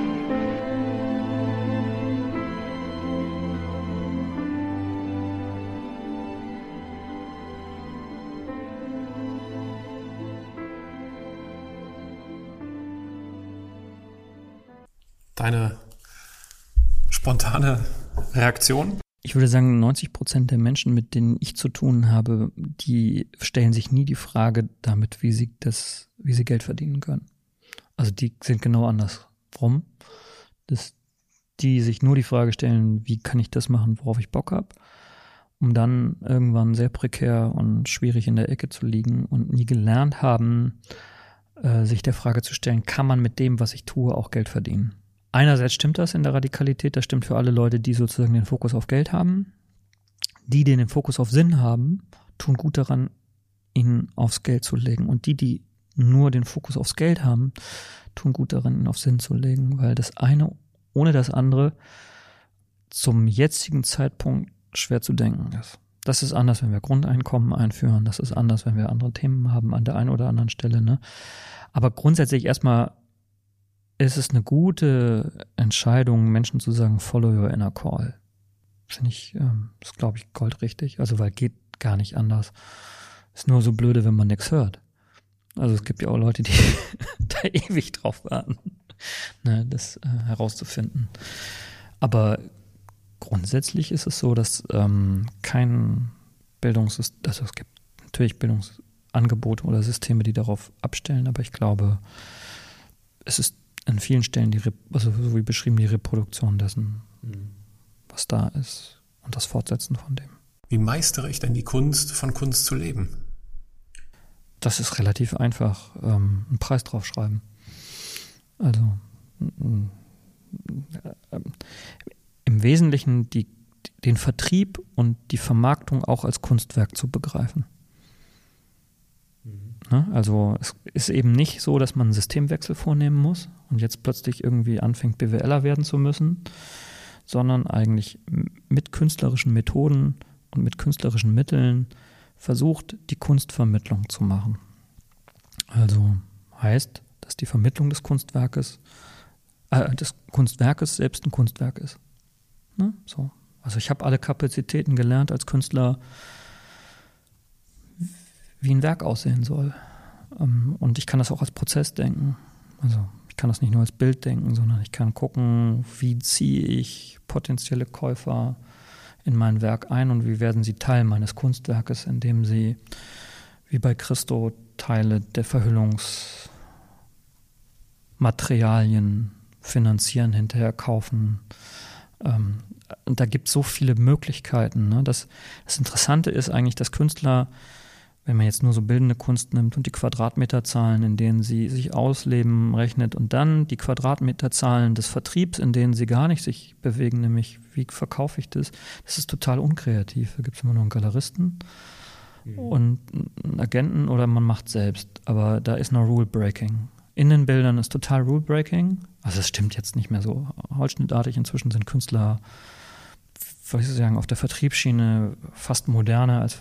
Deine spontane Reaktion? Ich würde sagen, 90 Prozent der Menschen, mit denen ich zu tun habe, die stellen sich nie die Frage damit, wie sie das, wie sie Geld verdienen können. Also die sind genau andersrum. Dass die sich nur die Frage stellen, wie kann ich das machen, worauf ich Bock habe, um dann irgendwann sehr prekär und schwierig in der Ecke zu liegen und nie gelernt haben, äh, sich der Frage zu stellen, kann man mit dem, was ich tue, auch Geld verdienen? Einerseits stimmt das in der Radikalität, das stimmt für alle Leute, die sozusagen den Fokus auf Geld haben. Die, die den Fokus auf Sinn haben, tun gut daran, ihn aufs Geld zu legen. Und die, die nur den Fokus aufs Geld haben, tun gut daran, ihn auf Sinn zu legen, weil das eine ohne das andere zum jetzigen Zeitpunkt schwer zu denken ist. Das ist anders, wenn wir Grundeinkommen einführen. Das ist anders, wenn wir andere Themen haben an der einen oder anderen Stelle. Ne? Aber grundsätzlich erstmal ist es eine gute Entscheidung, Menschen zu sagen, follow your inner call. Finde ich, ähm, ist glaube ich goldrichtig. Also, weil geht gar nicht anders. Ist nur so blöde, wenn man nichts hört. Also, es gibt ja auch Leute, die (laughs) da ewig drauf warten, ne, das äh, herauszufinden. Aber grundsätzlich ist es so, dass ähm, kein Bildungssystem, also es gibt natürlich Bildungsangebote oder Systeme, die darauf abstellen, aber ich glaube, es ist an vielen Stellen die, also so wie beschrieben, die Reproduktion dessen, was da ist. und das Fortsetzen von dem. Wie meistere ich denn die Kunst, von Kunst zu leben? Das ist relativ einfach. Ähm, einen Preis draufschreiben. Also äh, im Wesentlichen die, den Vertrieb und die Vermarktung auch als Kunstwerk zu begreifen. Ne? Also es ist eben nicht so, dass man einen Systemwechsel vornehmen muss und jetzt plötzlich irgendwie anfängt, BWLer werden zu müssen, sondern eigentlich mit künstlerischen Methoden und mit künstlerischen Mitteln versucht, die Kunstvermittlung zu machen. Also heißt, dass die Vermittlung des Kunstwerkes, äh, des Kunstwerkes selbst ein Kunstwerk ist. Ne? So. Also ich habe alle Kapazitäten gelernt als Künstler, wie ein Werk aussehen soll. Ähm, und ich kann das auch als Prozess denken. Also ich kann das nicht nur als Bild denken, sondern ich kann gucken, wie ziehe ich potenzielle Käufer in mein Werk ein und wie werden sie Teil meines Kunstwerkes, indem sie wie bei Christo Teile der Verhüllungsmaterialien finanzieren, hinterher kaufen. Ähm, da gibt es so viele Möglichkeiten. Ne? Das, das Interessante ist eigentlich, dass Künstler wenn man jetzt nur so bildende Kunst nimmt und die Quadratmeterzahlen, in denen sie sich ausleben, rechnet und dann die Quadratmeterzahlen des Vertriebs, in denen sie gar nicht sich bewegen, nämlich wie verkaufe ich das, das ist total unkreativ. Da gibt es immer nur einen Galeristen mhm. und einen Agenten oder man macht selbst. Aber da ist noch Rule Breaking. In den Bildern ist total Rule Breaking. Also es stimmt jetzt nicht mehr so holzschnittartig. Inzwischen sind Künstler, was ich sagen, auf der Vertriebsschiene fast moderner als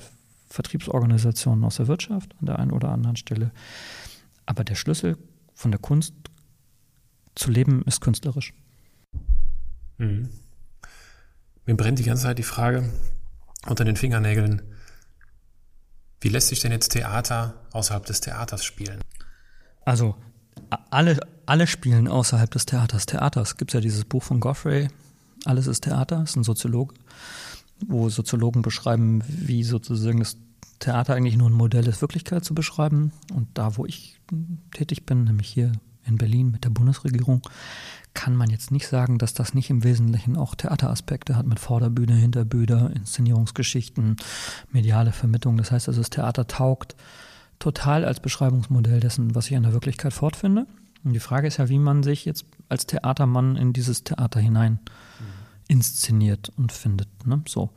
Vertriebsorganisationen aus der Wirtschaft an der einen oder anderen Stelle. Aber der Schlüssel von der Kunst zu leben ist künstlerisch. Mhm. Mir brennt die ganze Zeit die Frage unter den Fingernägeln, wie lässt sich denn jetzt Theater außerhalb des Theaters spielen? Also alle, alle spielen außerhalb des Theaters. Theaters gibt es ja dieses Buch von Goffrey, Alles ist Theater, ist ein Soziologe, wo Soziologen beschreiben, wie sozusagen das Theater eigentlich nur ein Modell ist, Wirklichkeit zu beschreiben. Und da, wo ich tätig bin, nämlich hier in Berlin mit der Bundesregierung, kann man jetzt nicht sagen, dass das nicht im Wesentlichen auch Theateraspekte hat mit Vorderbühne, Hinterbühne, Inszenierungsgeschichten, mediale Vermittlung. Das heißt also, das Theater taugt total als Beschreibungsmodell dessen, was ich in der Wirklichkeit fortfinde. Und die Frage ist ja, wie man sich jetzt als Theatermann in dieses Theater hinein inszeniert und findet. Ne? So.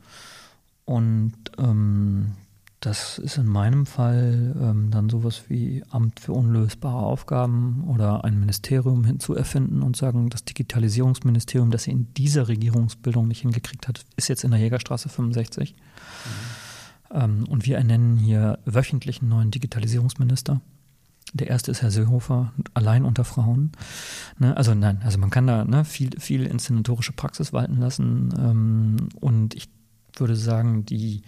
Und ähm, das ist in meinem Fall ähm, dann sowas wie Amt für unlösbare Aufgaben oder ein Ministerium hinzuerfinden und sagen, das Digitalisierungsministerium, das sie in dieser Regierungsbildung nicht hingekriegt hat, ist jetzt in der Jägerstraße 65. Mhm. Ähm, und wir ernennen hier wöchentlich einen neuen Digitalisierungsminister. Der erste ist Herr Seehofer, allein unter Frauen. Ne, also nein, also man kann da ne, viel, viel inszenatorische Praxis walten lassen. Ähm, und ich würde sagen, die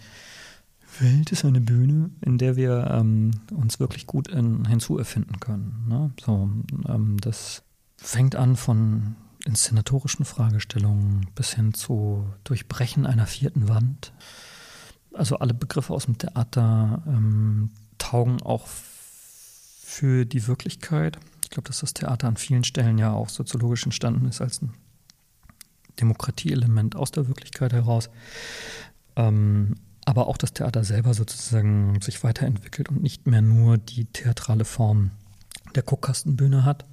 Welt ist eine Bühne, in der wir ähm, uns wirklich gut in, hinzuerfinden können. Ne? So, ähm, das fängt an von inszenatorischen Fragestellungen bis hin zu Durchbrechen einer vierten Wand. Also alle Begriffe aus dem Theater ähm, taugen auch für die Wirklichkeit. Ich glaube, dass das Theater an vielen Stellen ja auch soziologisch entstanden ist als ein Demokratieelement aus der Wirklichkeit heraus. Ähm, aber auch das Theater selber sozusagen sich weiterentwickelt und nicht mehr nur die theatrale Form der Guckkastenbühne hat,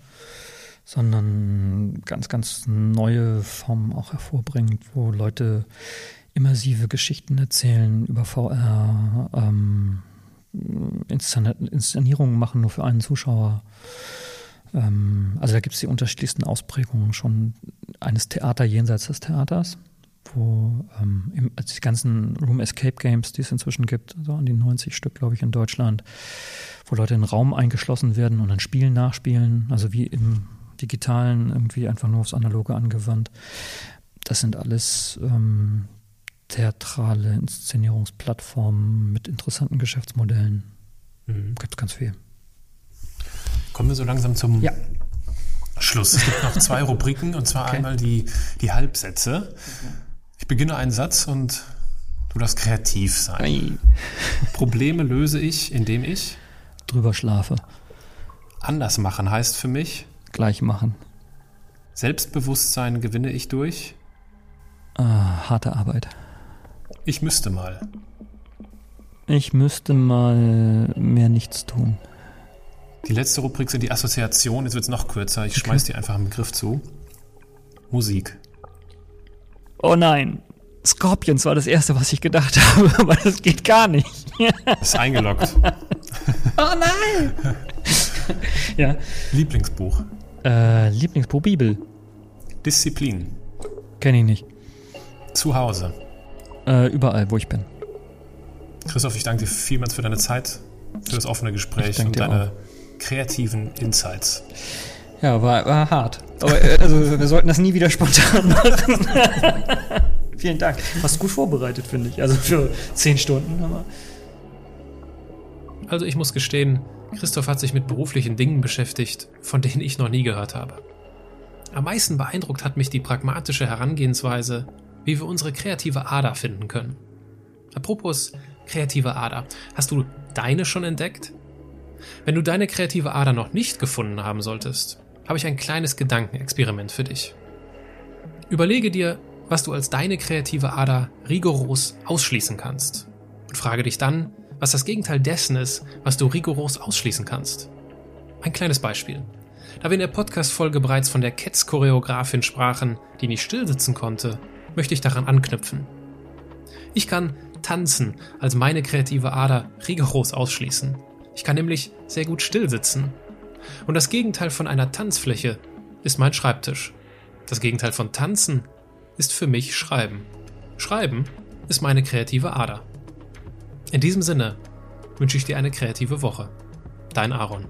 sondern ganz, ganz neue Formen auch hervorbringt, wo Leute immersive Geschichten erzählen über VR, ähm, Inszenierungen machen nur für einen Zuschauer. Ähm, also da gibt es die unterschiedlichsten Ausprägungen schon eines Theater jenseits des Theaters wo ähm, im, also die ganzen Room Escape Games, die es inzwischen gibt, so an die 90 Stück, glaube ich, in Deutschland, wo Leute in einen Raum eingeschlossen werden und dann Spielen nachspielen, also wie im Digitalen irgendwie einfach nur aufs Analoge angewandt. Das sind alles ähm, theatrale Inszenierungsplattformen mit interessanten Geschäftsmodellen. Mhm. Gibt ganz viel. Kommen wir so langsam zum ja. Schluss. Es gibt noch zwei Rubriken und zwar okay. einmal die, die Halbsätze. Ich beginne einen Satz und du darfst kreativ sein. Nein. Probleme löse ich, indem ich drüber schlafe. Anders machen heißt für mich gleich machen. Selbstbewusstsein gewinne ich durch ah, harte Arbeit. Ich müsste mal. Ich müsste mal mehr nichts tun. Die letzte Rubrik sind die Assoziationen. Jetzt wird es noch kürzer. Ich schmeiß dir einfach einen Begriff zu. Musik. Oh nein. Scorpions war das erste, was ich gedacht (laughs) habe, aber das geht gar nicht. Ist eingeloggt. (laughs) oh nein! (laughs) ja. Lieblingsbuch. Äh, Lieblingsbuch Bibel. Disziplin. Kenne ich nicht. Zu Hause. Äh, überall, wo ich bin. Christoph, ich danke dir vielmals für deine Zeit, für das offene Gespräch und deine auch. kreativen Insights. Ja, war, war hart. Aber äh, also, wir sollten das nie wieder spontan (laughs) machen. Vielen Dank. Hast gut vorbereitet, finde ich. Also für zehn Stunden. Aber also ich muss gestehen, Christoph hat sich mit beruflichen Dingen beschäftigt, von denen ich noch nie gehört habe. Am meisten beeindruckt hat mich die pragmatische Herangehensweise, wie wir unsere kreative Ader finden können. Apropos kreative Ader, hast du deine schon entdeckt? Wenn du deine kreative Ader noch nicht gefunden haben solltest, habe ich ein kleines Gedankenexperiment für dich. Überlege dir, was du als deine kreative Ader rigoros ausschließen kannst. Und frage dich dann, was das Gegenteil dessen ist, was du rigoros ausschließen kannst. Ein kleines Beispiel. Da wir in der Podcast-Folge bereits von der Cats-Choreografin sprachen, die nicht stillsitzen konnte, möchte ich daran anknüpfen. Ich kann Tanzen als meine kreative Ader rigoros ausschließen. Ich kann nämlich sehr gut stillsitzen. Und das Gegenteil von einer Tanzfläche ist mein Schreibtisch. Das Gegenteil von Tanzen ist für mich Schreiben. Schreiben ist meine kreative Ader. In diesem Sinne wünsche ich dir eine kreative Woche. Dein Aaron.